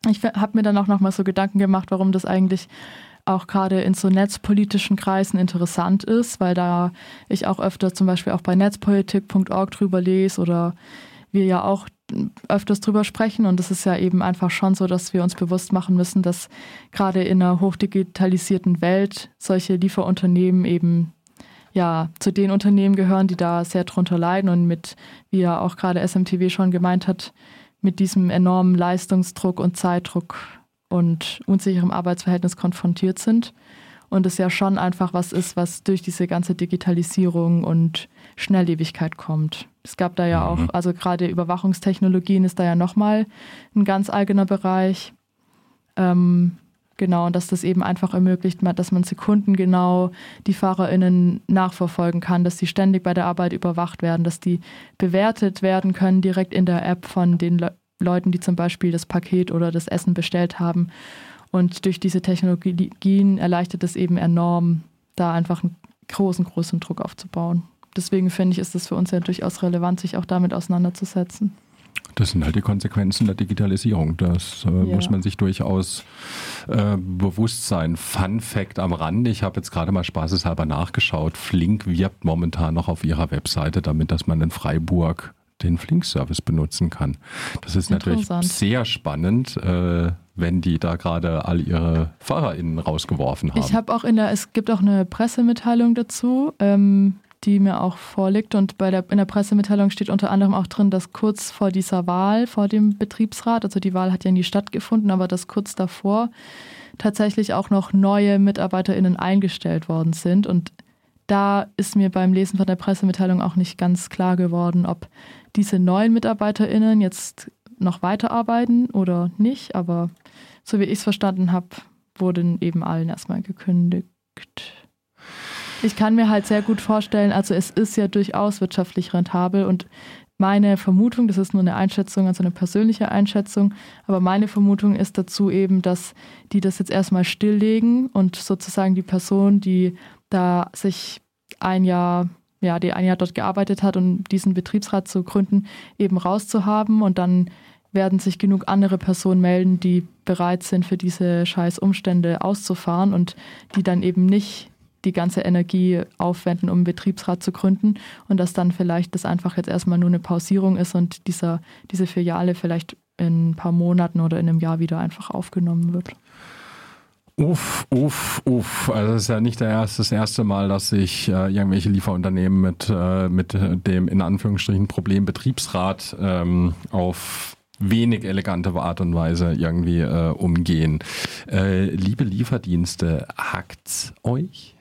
Ich habe mir dann auch nochmal so Gedanken gemacht, warum das eigentlich auch gerade in so netzpolitischen Kreisen interessant ist, weil da ich auch öfter zum Beispiel auch bei netzpolitik.org drüber lese oder wir ja auch öfters drüber sprechen. Und es ist ja eben einfach schon so, dass wir uns bewusst machen müssen, dass gerade in einer hochdigitalisierten Welt solche Lieferunternehmen eben ja zu den Unternehmen gehören, die da sehr drunter leiden und mit, wie ja auch gerade SMTW schon gemeint hat, mit diesem enormen Leistungsdruck und Zeitdruck und unsicherem Arbeitsverhältnis konfrontiert sind. Und es ja schon einfach was ist, was durch diese ganze Digitalisierung und Schnelllebigkeit kommt. Es gab da ja auch, Mhm. also gerade Überwachungstechnologien ist da ja nochmal ein ganz eigener Bereich. Ähm, genau, und dass das eben einfach ermöglicht, dass man sekundengenau die FahrerInnen nachverfolgen kann, dass die ständig bei der Arbeit überwacht werden, dass die bewertet werden können direkt in der App von den Le Leuten, die zum Beispiel das Paket oder das Essen bestellt haben. Und durch diese Technologien erleichtert es eben enorm, da einfach einen großen, großen Druck aufzubauen. Deswegen finde ich, ist es für uns ja durchaus relevant, sich auch damit auseinanderzusetzen. Das sind halt die Konsequenzen der Digitalisierung. Das äh, Ja. muss man sich durchaus äh, bewusst sein. Fun Fact am Rande, ich habe jetzt gerade mal spaßeshalber nachgeschaut. Flink wirbt momentan noch auf ihrer Webseite damit, dass man in Freiburg den Flink-Service benutzen kann. Das ist natürlich sehr spannend, äh, wenn die da gerade all ihre FahrerInnen rausgeworfen haben. Ich habe auch in der, es gibt auch eine Pressemitteilung dazu, ähm, die mir auch vorliegt. Und bei der, in der Pressemitteilung steht unter anderem auch drin, dass kurz vor dieser Wahl, vor dem Betriebsrat, also die Wahl hat ja nie stattgefunden, aber dass kurz davor tatsächlich auch noch neue MitarbeiterInnen eingestellt worden sind. Und da ist mir beim Lesen von der Pressemitteilung auch nicht ganz klar geworden, ob diese neuen MitarbeiterInnen jetzt noch weiterarbeiten oder nicht. Aber so wie ich es verstanden habe, wurden eben allen erstmal gekündigt. Ich kann mir halt sehr gut vorstellen, also es ist ja durchaus wirtschaftlich rentabel und meine Vermutung, das ist nur eine Einschätzung, also eine persönliche Einschätzung, aber meine Vermutung ist dazu eben, dass die das jetzt erstmal stilllegen und sozusagen die Person, die da sich ein Jahr, ja, die ein Jahr dort gearbeitet hat, um diesen Betriebsrat zu gründen, eben rauszuhaben und dann werden sich genug andere Personen melden, die bereit sind, für diese scheiß Umstände auszufahren und die dann eben nicht die ganze Energie aufwenden, um einen Betriebsrat zu gründen und dass dann vielleicht das einfach jetzt erstmal nur eine Pausierung ist und dieser, diese Filiale vielleicht in ein paar Monaten oder in einem Jahr wieder einfach aufgenommen wird. Uff, uff, uff. Also es ist ja nicht erste, das erste Mal, dass sich äh, irgendwelche Lieferunternehmen mit, äh, mit dem in Anführungsstrichen Problem Betriebsrat ähm, auf wenig elegante Art und Weise irgendwie äh, umgehen. Äh, liebe Lieferdienste, hackt's euch?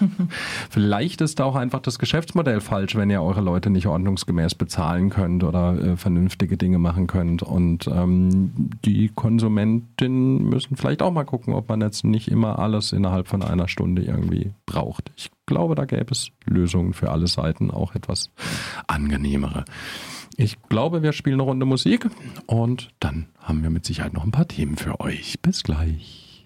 (laughs) Vielleicht ist da auch einfach das Geschäftsmodell falsch, wenn ihr eure Leute nicht ordnungsgemäß bezahlen könnt oder äh, vernünftige Dinge machen könnt. Und ähm, die Konsumentinnen müssen vielleicht auch mal gucken, ob man jetzt nicht immer alles innerhalb von einer Stunde irgendwie braucht. Ich glaube, da gäbe es Lösungen für alle Seiten, auch etwas angenehmere. Ich glaube, wir spielen eine Runde Musik und dann haben wir mit Sicherheit noch ein paar Themen für euch. Bis gleich.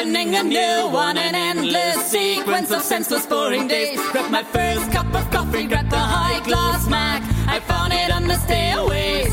Opening a new one, an endless sequence of senseless boring days. Grab my first cup of coffee, grab the high class Mac. I found it on the stairways.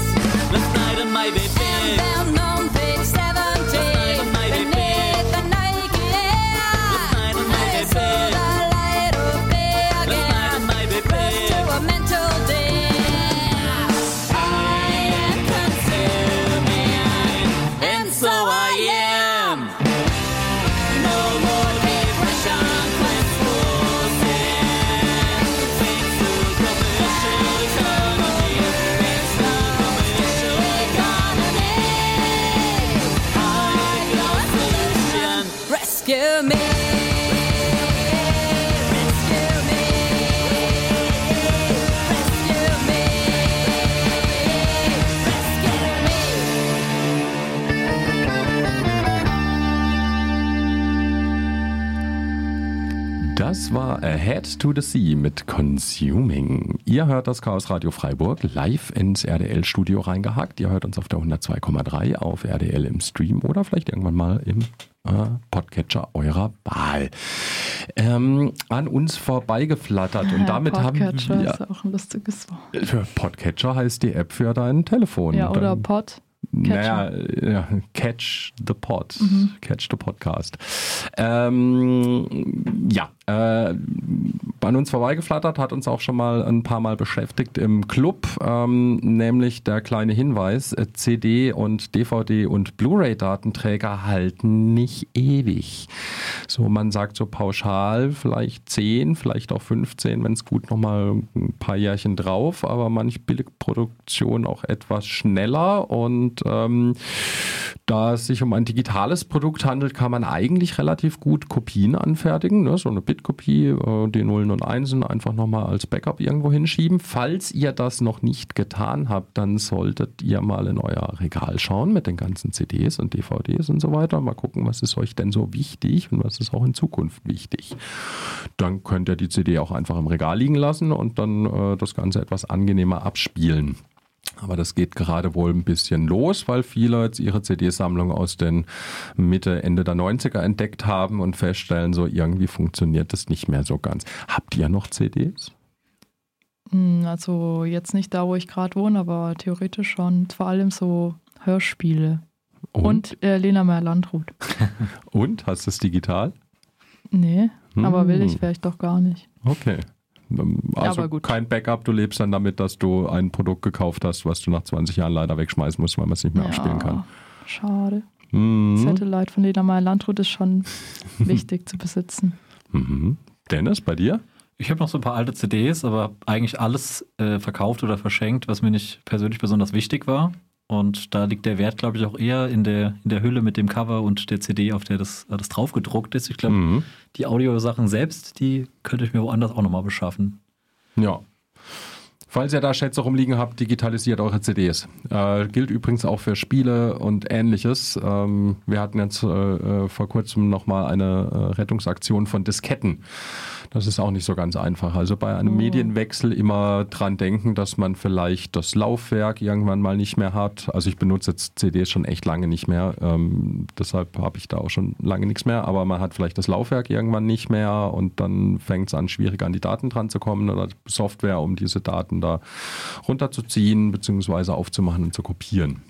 Das war Ahead to the Sea mit Consuming. Ihr hört das Chaos Radio Freiburg live ins RDL-Studio reingehackt. Ihr hört uns auf der 102,3 auf RDL im Stream oder vielleicht irgendwann mal im äh, Podcatcher eurer Wahl. Ähm, an uns vorbeigeflattert und damit haben Podcatcher wir. ist auch ein lustiges Wort. Podcatcher heißt die App für dein Telefon. Ja, oder Dann- Pod. naja, ja, Catch the Pod. Catch the Podcast. Ähm, ja, äh, an uns vorbeigeflattert, hat uns auch schon mal ein paar Mal beschäftigt im Club, ähm, nämlich der kleine Hinweis, äh, CD und DVD und Blu-ray-Datenträger halten nicht ewig. So, man sagt so pauschal vielleicht 10, vielleicht auch 15, wenn es gut nochmal ein paar Jährchen drauf, aber manch Billigproduktion auch etwas schneller und ähm, da es sich um ein digitales Produkt handelt, kann man eigentlich relativ gut Kopien anfertigen. Ne? So eine Bitkopie, äh, die Nullen und Einsen einfach nochmal als Backup irgendwo hinschieben. Falls ihr das noch nicht getan habt, dann solltet ihr mal in euer Regal schauen mit den ganzen CDs und DVDs und so weiter. Mal gucken, was ist euch denn so wichtig und was ist auch in Zukunft wichtig. Dann könnt ihr die CD auch einfach im Regal liegen lassen und dann äh, das Ganze etwas angenehmer abspielen. Aber das geht gerade wohl ein bisschen los, weil viele jetzt ihre CD-Sammlung aus den Mitte, Ende der 90er entdeckt haben und feststellen, so irgendwie funktioniert das nicht mehr so ganz. Habt ihr noch CDs? Hm, Also jetzt nicht da, wo ich gerade wohne, aber theoretisch schon. Vor allem so Hörspiele. Und, äh, Lena Meyer-Landrut. (laughs) Und? Hast du es digital? Nee, aber will ich Hm. vielleicht doch gar nicht. Okay. Ähm, Also kein Backup, du lebst dann damit, dass du ein Produkt gekauft hast, was du nach 20 Jahren leider wegschmeißen musst, weil man es nicht mehr abspielen kann. Schade. Mhm. Satellite von Lena Meyer-Landrut ist schon (laughs) wichtig zu besitzen. Mhm. Dennis, bei dir? Ich habe noch so ein paar alte CDs, aber eigentlich alles äh, verkauft oder verschenkt, was mir nicht persönlich besonders wichtig war. Und da liegt der Wert, glaube ich, auch eher in der, in der Hülle mit dem Cover und der CD, auf der das, das drauf gedruckt ist. Ich glaube, Mhm. die Audiosachen selbst, die könnte ich mir woanders auch nochmal beschaffen. Ja. Falls ihr da Schätze rumliegen habt, digitalisiert eure CDs. Äh, gilt übrigens auch für Spiele und ähnliches. Ähm, wir hatten jetzt äh, äh, vor kurzem nochmal eine äh, Rettungsaktion von Disketten. Das ist auch nicht so ganz einfach. Also bei einem Medienwechsel immer dran denken, dass man vielleicht das Laufwerk irgendwann mal nicht mehr hat. Also ich benutze jetzt CDs schon echt lange nicht mehr. Ähm, deshalb habe ich da auch schon lange nichts mehr. Aber man hat vielleicht das Laufwerk irgendwann nicht mehr und dann fängt es an, schwierig an die Daten dran zu kommen oder Software, um diese Daten da runterzuziehen bzw. aufzumachen und zu kopieren.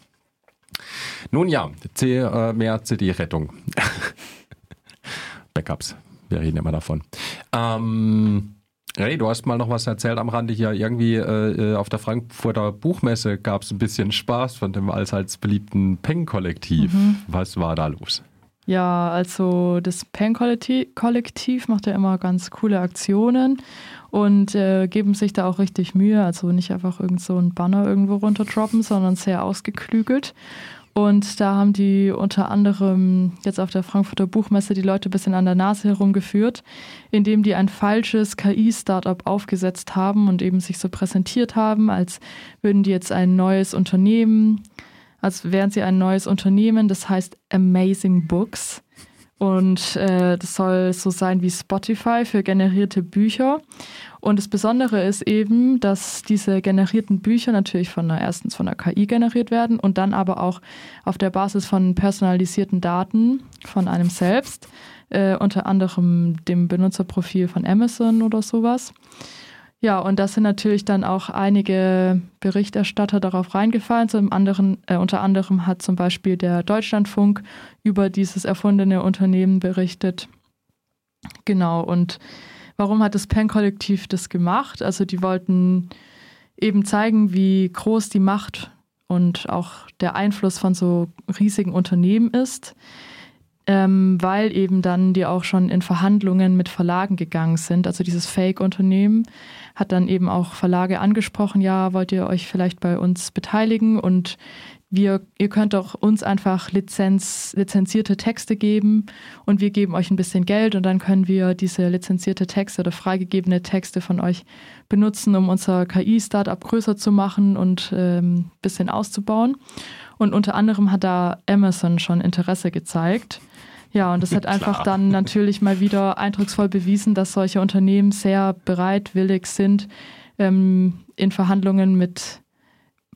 Nun ja, C, äh, mehr CD-Rettung. (laughs) Backups. Wir reden immer davon. Ähm, Ray, du hast mal noch was erzählt am Rande hier. Irgendwie äh, äh, auf der Frankfurter Buchmesse gab es ein bisschen Spaß von dem allseits beliebten Peng-Kollektiv. Was war da los? Ja, also das Pen-Kollektiv macht ja immer ganz coole Aktionen und äh, geben sich da auch richtig Mühe. Also nicht einfach irgend so ein Banner irgendwo runterdroppen, sondern sehr ausgeklügelt. Und da haben die unter anderem jetzt auf der Frankfurter Buchmesse die Leute ein bisschen an der Nase herumgeführt, indem die ein falsches KI-Startup aufgesetzt haben und eben sich so präsentiert haben, als würden die jetzt ein neues Unternehmen, als wären sie ein neues Unternehmen, das heißt Amazing Books. Und äh, das soll so sein wie Spotify für generierte Bücher. Und das Besondere ist eben, dass diese generierten Bücher natürlich von einer, erstens von der KI generiert werden und dann aber auch auf der Basis von personalisierten Daten von einem selbst, äh, unter anderem dem Benutzerprofil von Amazon oder sowas. Ja, und da sind natürlich dann auch einige Berichterstatter darauf reingefallen. Zum anderen, äh, unter anderem hat zum Beispiel der Deutschlandfunk über dieses erfundene Unternehmen berichtet. Genau, und warum hat das PEN-Kollektiv das gemacht? Also die wollten eben zeigen, wie groß die Macht und auch der Einfluss von so riesigen Unternehmen ist ähm, weil eben dann die auch schon in Verhandlungen mit Verlagen gegangen sind. Also dieses Fake-Unternehmen hat dann eben auch Verlage angesprochen, ja, wollt ihr euch vielleicht bei uns beteiligen und wir, ihr könnt auch uns einfach Lizenz, lizenzierte Texte geben und wir geben euch ein bisschen Geld und dann können wir diese lizenzierte Texte oder freigegebene Texte von euch benutzen, um unser KI-Startup größer zu machen und ein ähm, bisschen auszubauen. Und unter anderem hat da Amazon schon Interesse gezeigt. Ja, und das hat einfach dann natürlich mal wieder eindrucksvoll bewiesen, dass solche Unternehmen sehr bereitwillig sind, ähm, in Verhandlungen mit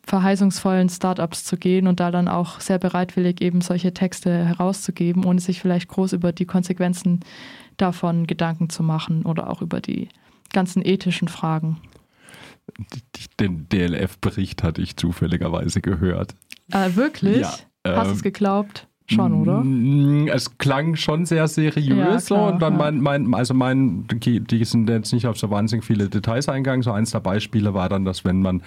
verheißungsvollen Startups zu gehen und da dann auch sehr bereitwillig eben solche Texte herauszugeben, ohne sich vielleicht groß über die Konsequenzen davon Gedanken zu machen oder auch über die ganzen ethischen Fragen. Den DLF-Bericht hatte ich zufälligerweise gehört. Äh, wirklich? Ja, Hast du ähm, es geglaubt? Schon, oder? Mm, Es klang schon sehr seriös Ja, so klar, und dann ja. mein, mein, also mein, die sind jetzt nicht auf so wahnsinnig viele Details eingegangen. So eins der Beispiele war dann, dass wenn man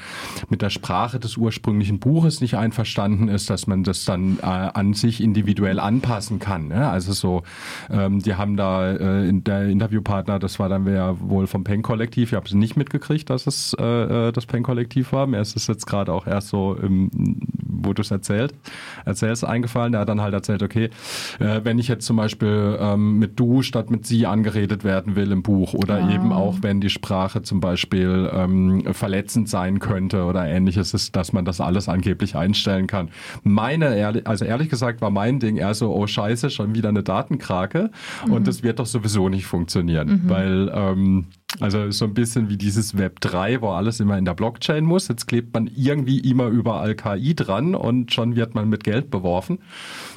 mit der Sprache des ursprünglichen Buches nicht einverstanden ist, dass man das dann äh, an sich individuell anpassen kann. Ne? Also so, ähm, die haben da äh, in der Interviewpartner, das war dann wer wohl vom Pen-Kollektiv, ich habe es nicht mitgekriegt, dass es äh, äh, das Pen-Kollektiv war. Mir ist es jetzt gerade auch erst so, im, wo du es erzählt, erzählst, eingefallen. Der hat dann halt erzählt, okay, äh, wenn ich jetzt zum Beispiel ähm, mit du statt mit sie angeredet werden will im Buch oder Ah. eben auch, wenn die Sprache zum Beispiel ähm, verletzend sein könnte oder ähnliches, ist, dass man das alles angeblich einstellen kann. Meine, ehrlich, also ehrlich gesagt, war mein Ding eher so, oh scheiße, schon wieder eine Datenkrake und das wird doch sowieso nicht funktionieren, weil ähm, also so ein bisschen wie dieses Web 3, wo alles immer in der Blockchain muss. Jetzt klebt man irgendwie immer überall KI dran und schon wird man mit Geld beworfen.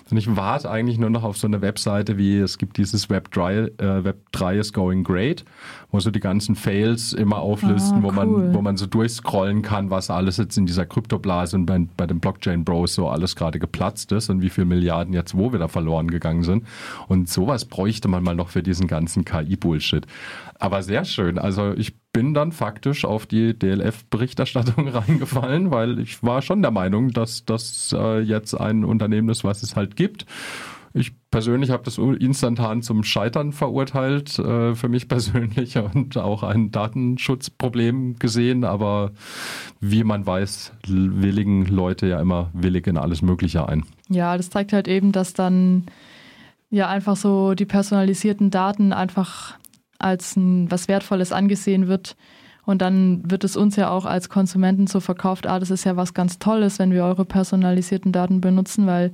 Und ich warte eigentlich nur noch auf so eine Webseite wie es gibt dieses Web 3, äh, Web 3 is going great, wo so die ganzen Fails immer auflisten, Ah, wo man wo man so durchscrollen kann, was alles jetzt in dieser Kryptoblase und bei, bei den Blockchain Bros so alles gerade geplatzt ist und wie viele Milliarden jetzt wo wieder verloren gegangen sind. Und sowas bräuchte man mal noch für diesen ganzen KI-Bullshit. Aber sehr schön. Also ich bin dann faktisch auf die DLF-Berichterstattung (laughs) reingefallen, weil ich war schon der Meinung, dass das äh, jetzt ein Unternehmen ist, was es halt gibt. Ich persönlich habe das instantan zum Scheitern verurteilt, äh, für mich (laughs) persönlich und auch ein Datenschutzproblem gesehen. Aber wie man weiß, willigen Leute ja immer willig in alles Mögliche ein. Ja, das zeigt halt eben, dass dann ja einfach so die personalisierten Daten einfach als ein, was Wertvolles angesehen wird. Und dann wird es uns ja auch als Konsumenten so verkauft, ah, das ist ja was ganz Tolles, wenn wir eure personalisierten Daten benutzen, weil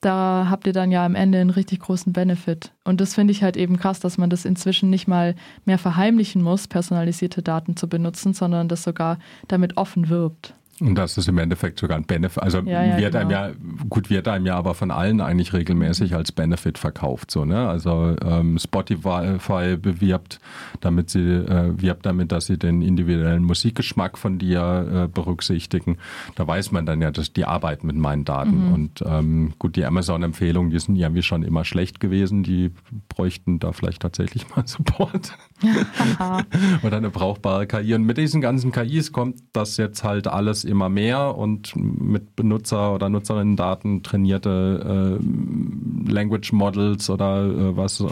da habt ihr dann ja am Ende einen richtig großen Benefit. Und das finde ich halt eben krass, dass man das inzwischen nicht mal mehr verheimlichen muss, personalisierte Daten zu benutzen, sondern das sogar damit offen wirbt. Und das ist im Endeffekt sogar ein Benefit. Also Ja, ja, wird einem genau. ja, gut, wird einem ja aber von allen eigentlich regelmäßig als Benefit verkauft. So, ne? Also ähm, Spotify bewirbt damit sie, äh, wirbt damit, dass sie den individuellen Musikgeschmack von dir äh, berücksichtigen. Da weiß man dann ja, dass die arbeiten mit meinen Daten. Mhm. Und ähm, gut, die Amazon-Empfehlungen, die sind irgendwie schon immer schlecht gewesen. Die bräuchten da vielleicht tatsächlich mal (laughs) Support. (laughs) Oder eine brauchbare KI. Und mit diesen ganzen KIs kommt das jetzt halt alles immer mehr und mit Benutzer- oder Nutzerinnen-Daten trainierte äh, Language Models oder äh, was, äh,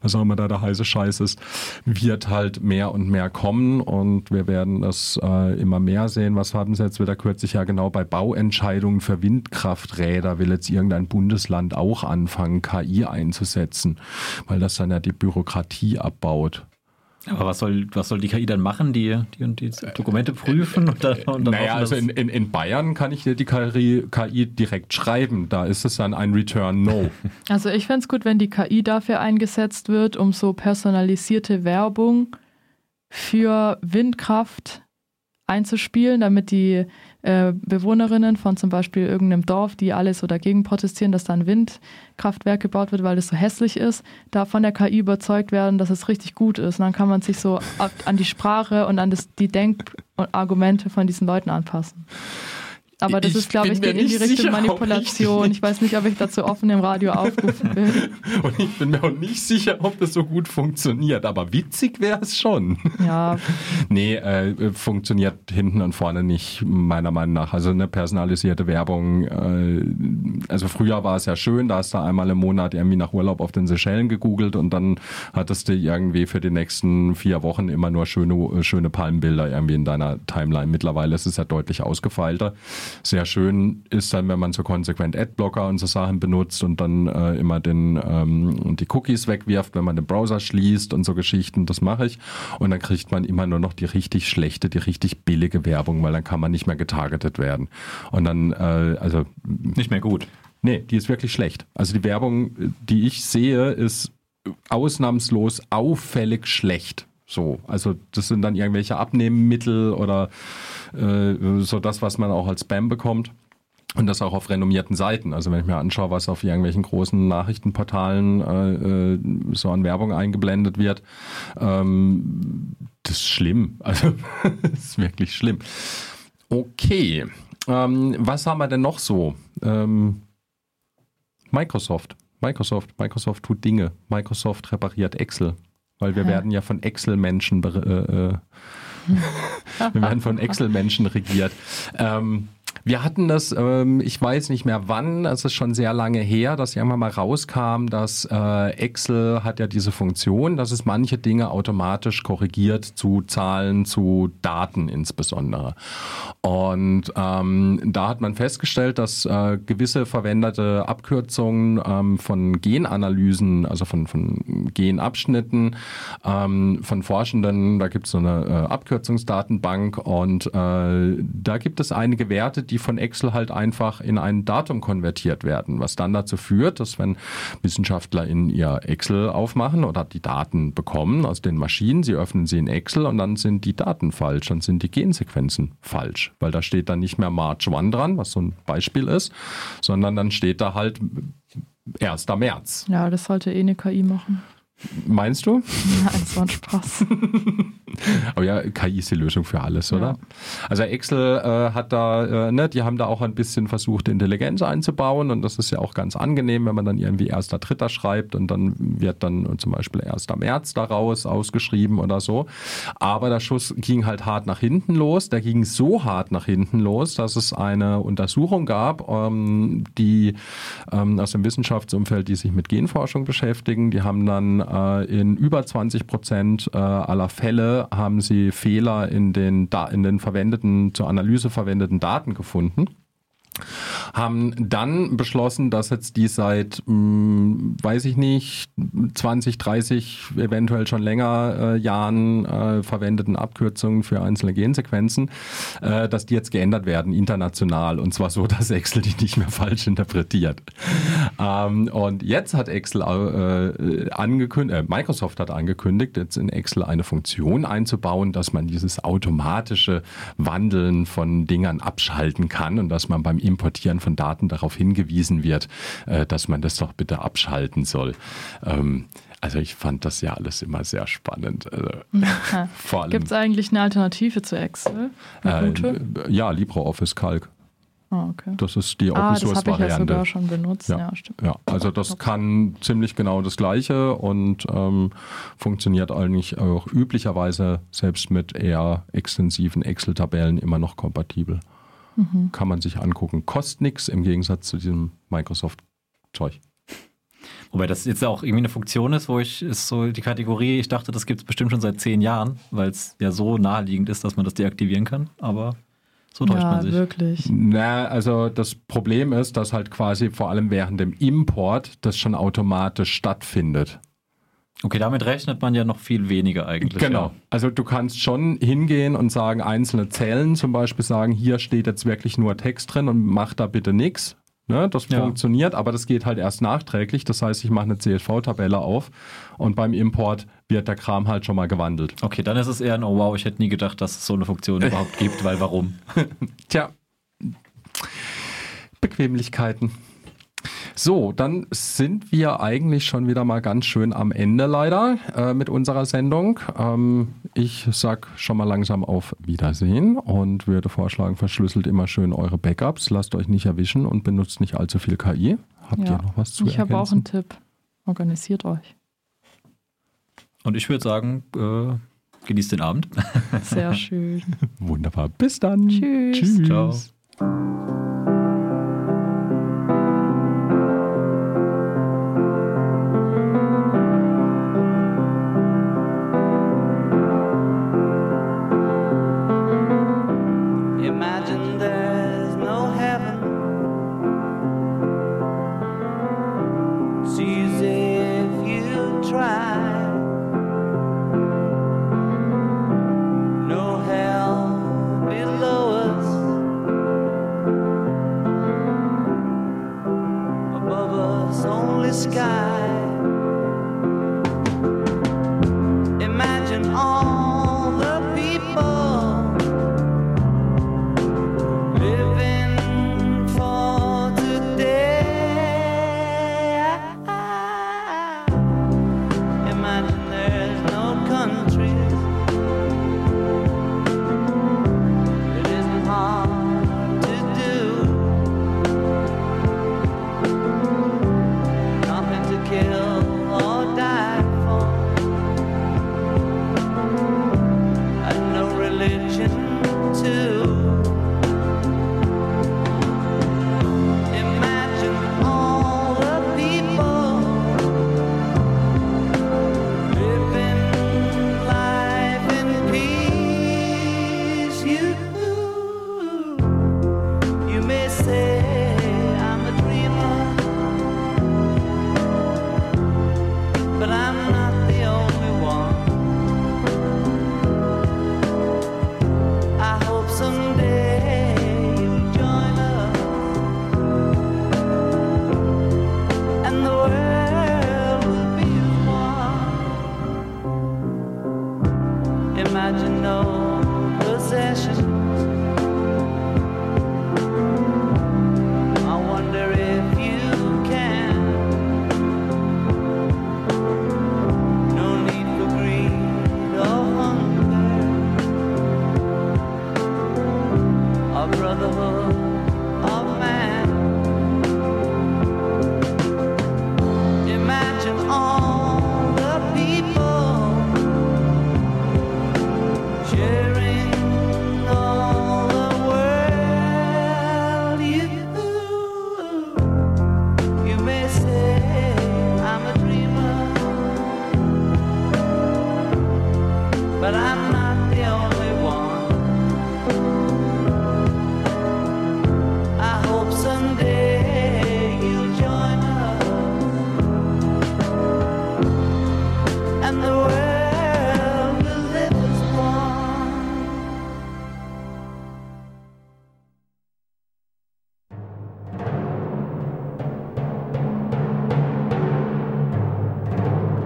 was auch immer da der heiße Scheiß ist, wird halt mehr und mehr kommen und wir werden das äh, immer mehr sehen. Was haben sie jetzt wieder kürzlich ja genau bei Bauentscheidungen für Windkrafträder will jetzt irgendein Bundesland auch anfangen, KI einzusetzen, weil das dann ja die Bürokratie abbaut. Aber was soll, was soll die KI dann machen? Die, die, und die Dokumente prüfen und dann, und dann Naja, also in, in, in Bayern kann ich dir die KI, KI direkt schreiben. Da ist es dann ein Return No. (laughs) Also ich fände es gut, wenn die KI dafür eingesetzt wird, um so personalisierte Werbung für Windkraft einzuspielen, damit die äh, Bewohnerinnen von zum Beispiel irgendeinem Dorf, die alle so dagegen protestieren, dass da ein Windkraftwerk gebaut wird, weil das so hässlich ist, da von der KI überzeugt werden, dass es richtig gut ist. Und dann kann man sich so an die Sprache und an das, die Denkargumente von diesen Leuten anpassen. Aber das Ich ist, glaube ich, nicht Richtung sicher, ob ich- Manipulation. Ich weiß nicht, ob ich dazu offen im Radio aufrufen will. (laughs) Und ich bin mir auch nicht sicher, ob das so gut funktioniert. Aber witzig wäre es schon. Ja, (laughs) Nee, äh, funktioniert hinten und vorne nicht, meiner Meinung nach. Also eine personalisierte Werbung, äh, also früher war es ja schön, da hast du einmal im Monat irgendwie nach Urlaub auf den Seychellen gegoogelt und dann hattest du irgendwie für die nächsten vier Wochen immer nur schöne, schöne Palmbilder irgendwie in deiner Timeline. Mittlerweile ist es ja deutlich ausgefeilter. Sehr schön ist dann, wenn man so konsequent Adblocker und so Sachen benutzt und dann äh, immer den ähm, die Cookies wegwirft, wenn man den Browser schließt und so Geschichten. Das mache ich. Und dann kriegt man immer nur noch die richtig schlechte, die richtig billige Werbung, weil dann kann man nicht mehr getargetet werden. Und dann, äh, also nicht mehr gut. Nee, die ist wirklich schlecht. Also die Werbung, die ich sehe, ist ausnahmslos auffällig schlecht. So, also das sind dann irgendwelche Abnehmmittel oder äh, so das, was man auch als Spam bekommt. Und das auch auf renommierten Seiten. Also wenn ich mir anschaue, was auf irgendwelchen großen Nachrichtenportalen äh, äh, so an Werbung eingeblendet wird, ähm, das ist schlimm. (laughs) Also das ist wirklich schlimm. Okay, ähm, was haben wir denn noch so? Ähm, Microsoft. Microsoft. Microsoft tut Dinge. Microsoft repariert Excel. Weil wir werden ja von Excel-Menschen äh, äh, (laughs) wir werden von (laughs) Excel-Menschen regiert. Ähm, wir hatten das, ähm, ich weiß nicht mehr wann, es ist schon sehr lange her, dass irgendwann mal rauskam, dass äh, Excel hat ja diese Funktion, dass es manche Dinge automatisch korrigiert zu Zahlen, zu Daten insbesondere. Und ähm, da hat man festgestellt, dass äh, gewisse verwendete Abkürzungen ähm, von Genanalysen, also von, von Genabschnitten, ähm, von Forschenden, da gibt es so eine äh, Abkürzungsdatenbank und äh, da gibt es einige Werte, die von Excel halt einfach in ein Datum konvertiert werden, was dann dazu führt, dass wenn Wissenschaftler in ihr Excel aufmachen oder die Daten bekommen aus den Maschinen, sie öffnen sie in Excel und dann sind die Daten falsch, dann sind die Gensequenzen falsch, weil da steht dann nicht mehr March 1 dran, was so ein Beispiel ist, sondern dann steht da halt 1. März. ja, das sollte eh eine KI machen. Meinst du? (laughs) Nein, das war ein Spaß. (laughs) (laughs) Aber ja, KI ist die Lösung für alles, oder? Also Excel äh, hat da, äh, ne, die haben da auch ein bisschen versucht, Intelligenz einzubauen und das ist ja auch ganz angenehm, wenn man dann irgendwie erster Dritter schreibt und dann wird dann zum Beispiel 1. März daraus ausgeschrieben oder so. Aber der Schuss ging halt hart nach hinten los. Der ging so hart nach hinten los, dass es eine Untersuchung gab, ähm, die ähm, aus dem Wissenschaftsumfeld, die sich mit Genforschung beschäftigen, die haben dann äh, in über 20 Prozent äh, aller Fälle haben sie Fehler in den, in den verwendeten, zur Analyse verwendeten Daten gefunden haben dann beschlossen, dass jetzt die seit, mh, weiß ich nicht, 20, 30, eventuell schon länger äh, Jahren äh, verwendeten Abkürzungen für einzelne Gensequenzen, äh, dass die jetzt geändert werden, international. Und zwar so, (laughs) dass Excel die nicht mehr falsch interpretiert. Ähm, und jetzt hat Excel äh, angekündigt, äh, Microsoft hat angekündigt, jetzt in Excel eine Funktion einzubauen, dass man dieses automatische Wandeln von Dingern abschalten kann und dass man beim Importieren von Daten darauf hingewiesen wird, äh, dass man das doch bitte abschalten soll. Ähm, also ich fand das ja alles immer sehr spannend. Also, (laughs) vor allem, Gibt es eigentlich eine Alternative zu Excel? Äh, ja, LibreOffice Calc. Ah, okay. Das ist die Open ah, das Source habe ich ja Variante. sogar schon benutzt. Ja, Ja. Ja, also das kann ziemlich genau das Gleiche und ähm, funktioniert eigentlich auch üblicherweise selbst mit eher extensiven Excel-Tabellen immer noch kompatibel. Mhm. Kann man sich angucken. Kostet nichts im Gegensatz zu diesem Microsoft-Zeug. Wobei das jetzt auch irgendwie eine Funktion ist, wo ich ist so die Kategorie, ich dachte, das gibt es bestimmt schon seit zehn Jahren, weil es ja so naheliegend ist, dass man das deaktivieren kann. Aber so täuscht Ja, man sich. wirklich. Na, also das Problem ist, dass halt quasi vor allem während dem Import das schon automatisch stattfindet. Okay, damit rechnet man ja noch viel weniger eigentlich. Genau. Ja. Also du kannst schon hingehen und sagen, einzelne Zellen zum Beispiel sagen, hier steht jetzt wirklich nur Text drin und mach da bitte nichts. Ne, das Ja. funktioniert, aber das geht halt erst nachträglich. Das heißt, ich mache eine CSV-Tabelle auf und beim Import wird der Kram halt schon mal gewandelt. Okay, dann ist es eher ein Oh wow, ich hätte nie gedacht, dass es so eine Funktion (laughs) überhaupt gibt, weil warum? Tja, Bequemlichkeiten. So, dann sind wir eigentlich schon wieder mal ganz schön am Ende leider äh, mit unserer Sendung. Ähm, ich sag schon mal langsam auf Wiedersehen und würde vorschlagen, verschlüsselt immer schön eure Backups, lasst euch nicht erwischen und benutzt nicht allzu viel KI. Habt Ja. ihr noch was zu Ich habe auch einen Tipp. Organisiert euch. Und ich würde sagen, äh, genießt den Abend. Sehr (laughs) schön. Wunderbar. Bis dann. Tschüss. Tschüss. Ciao.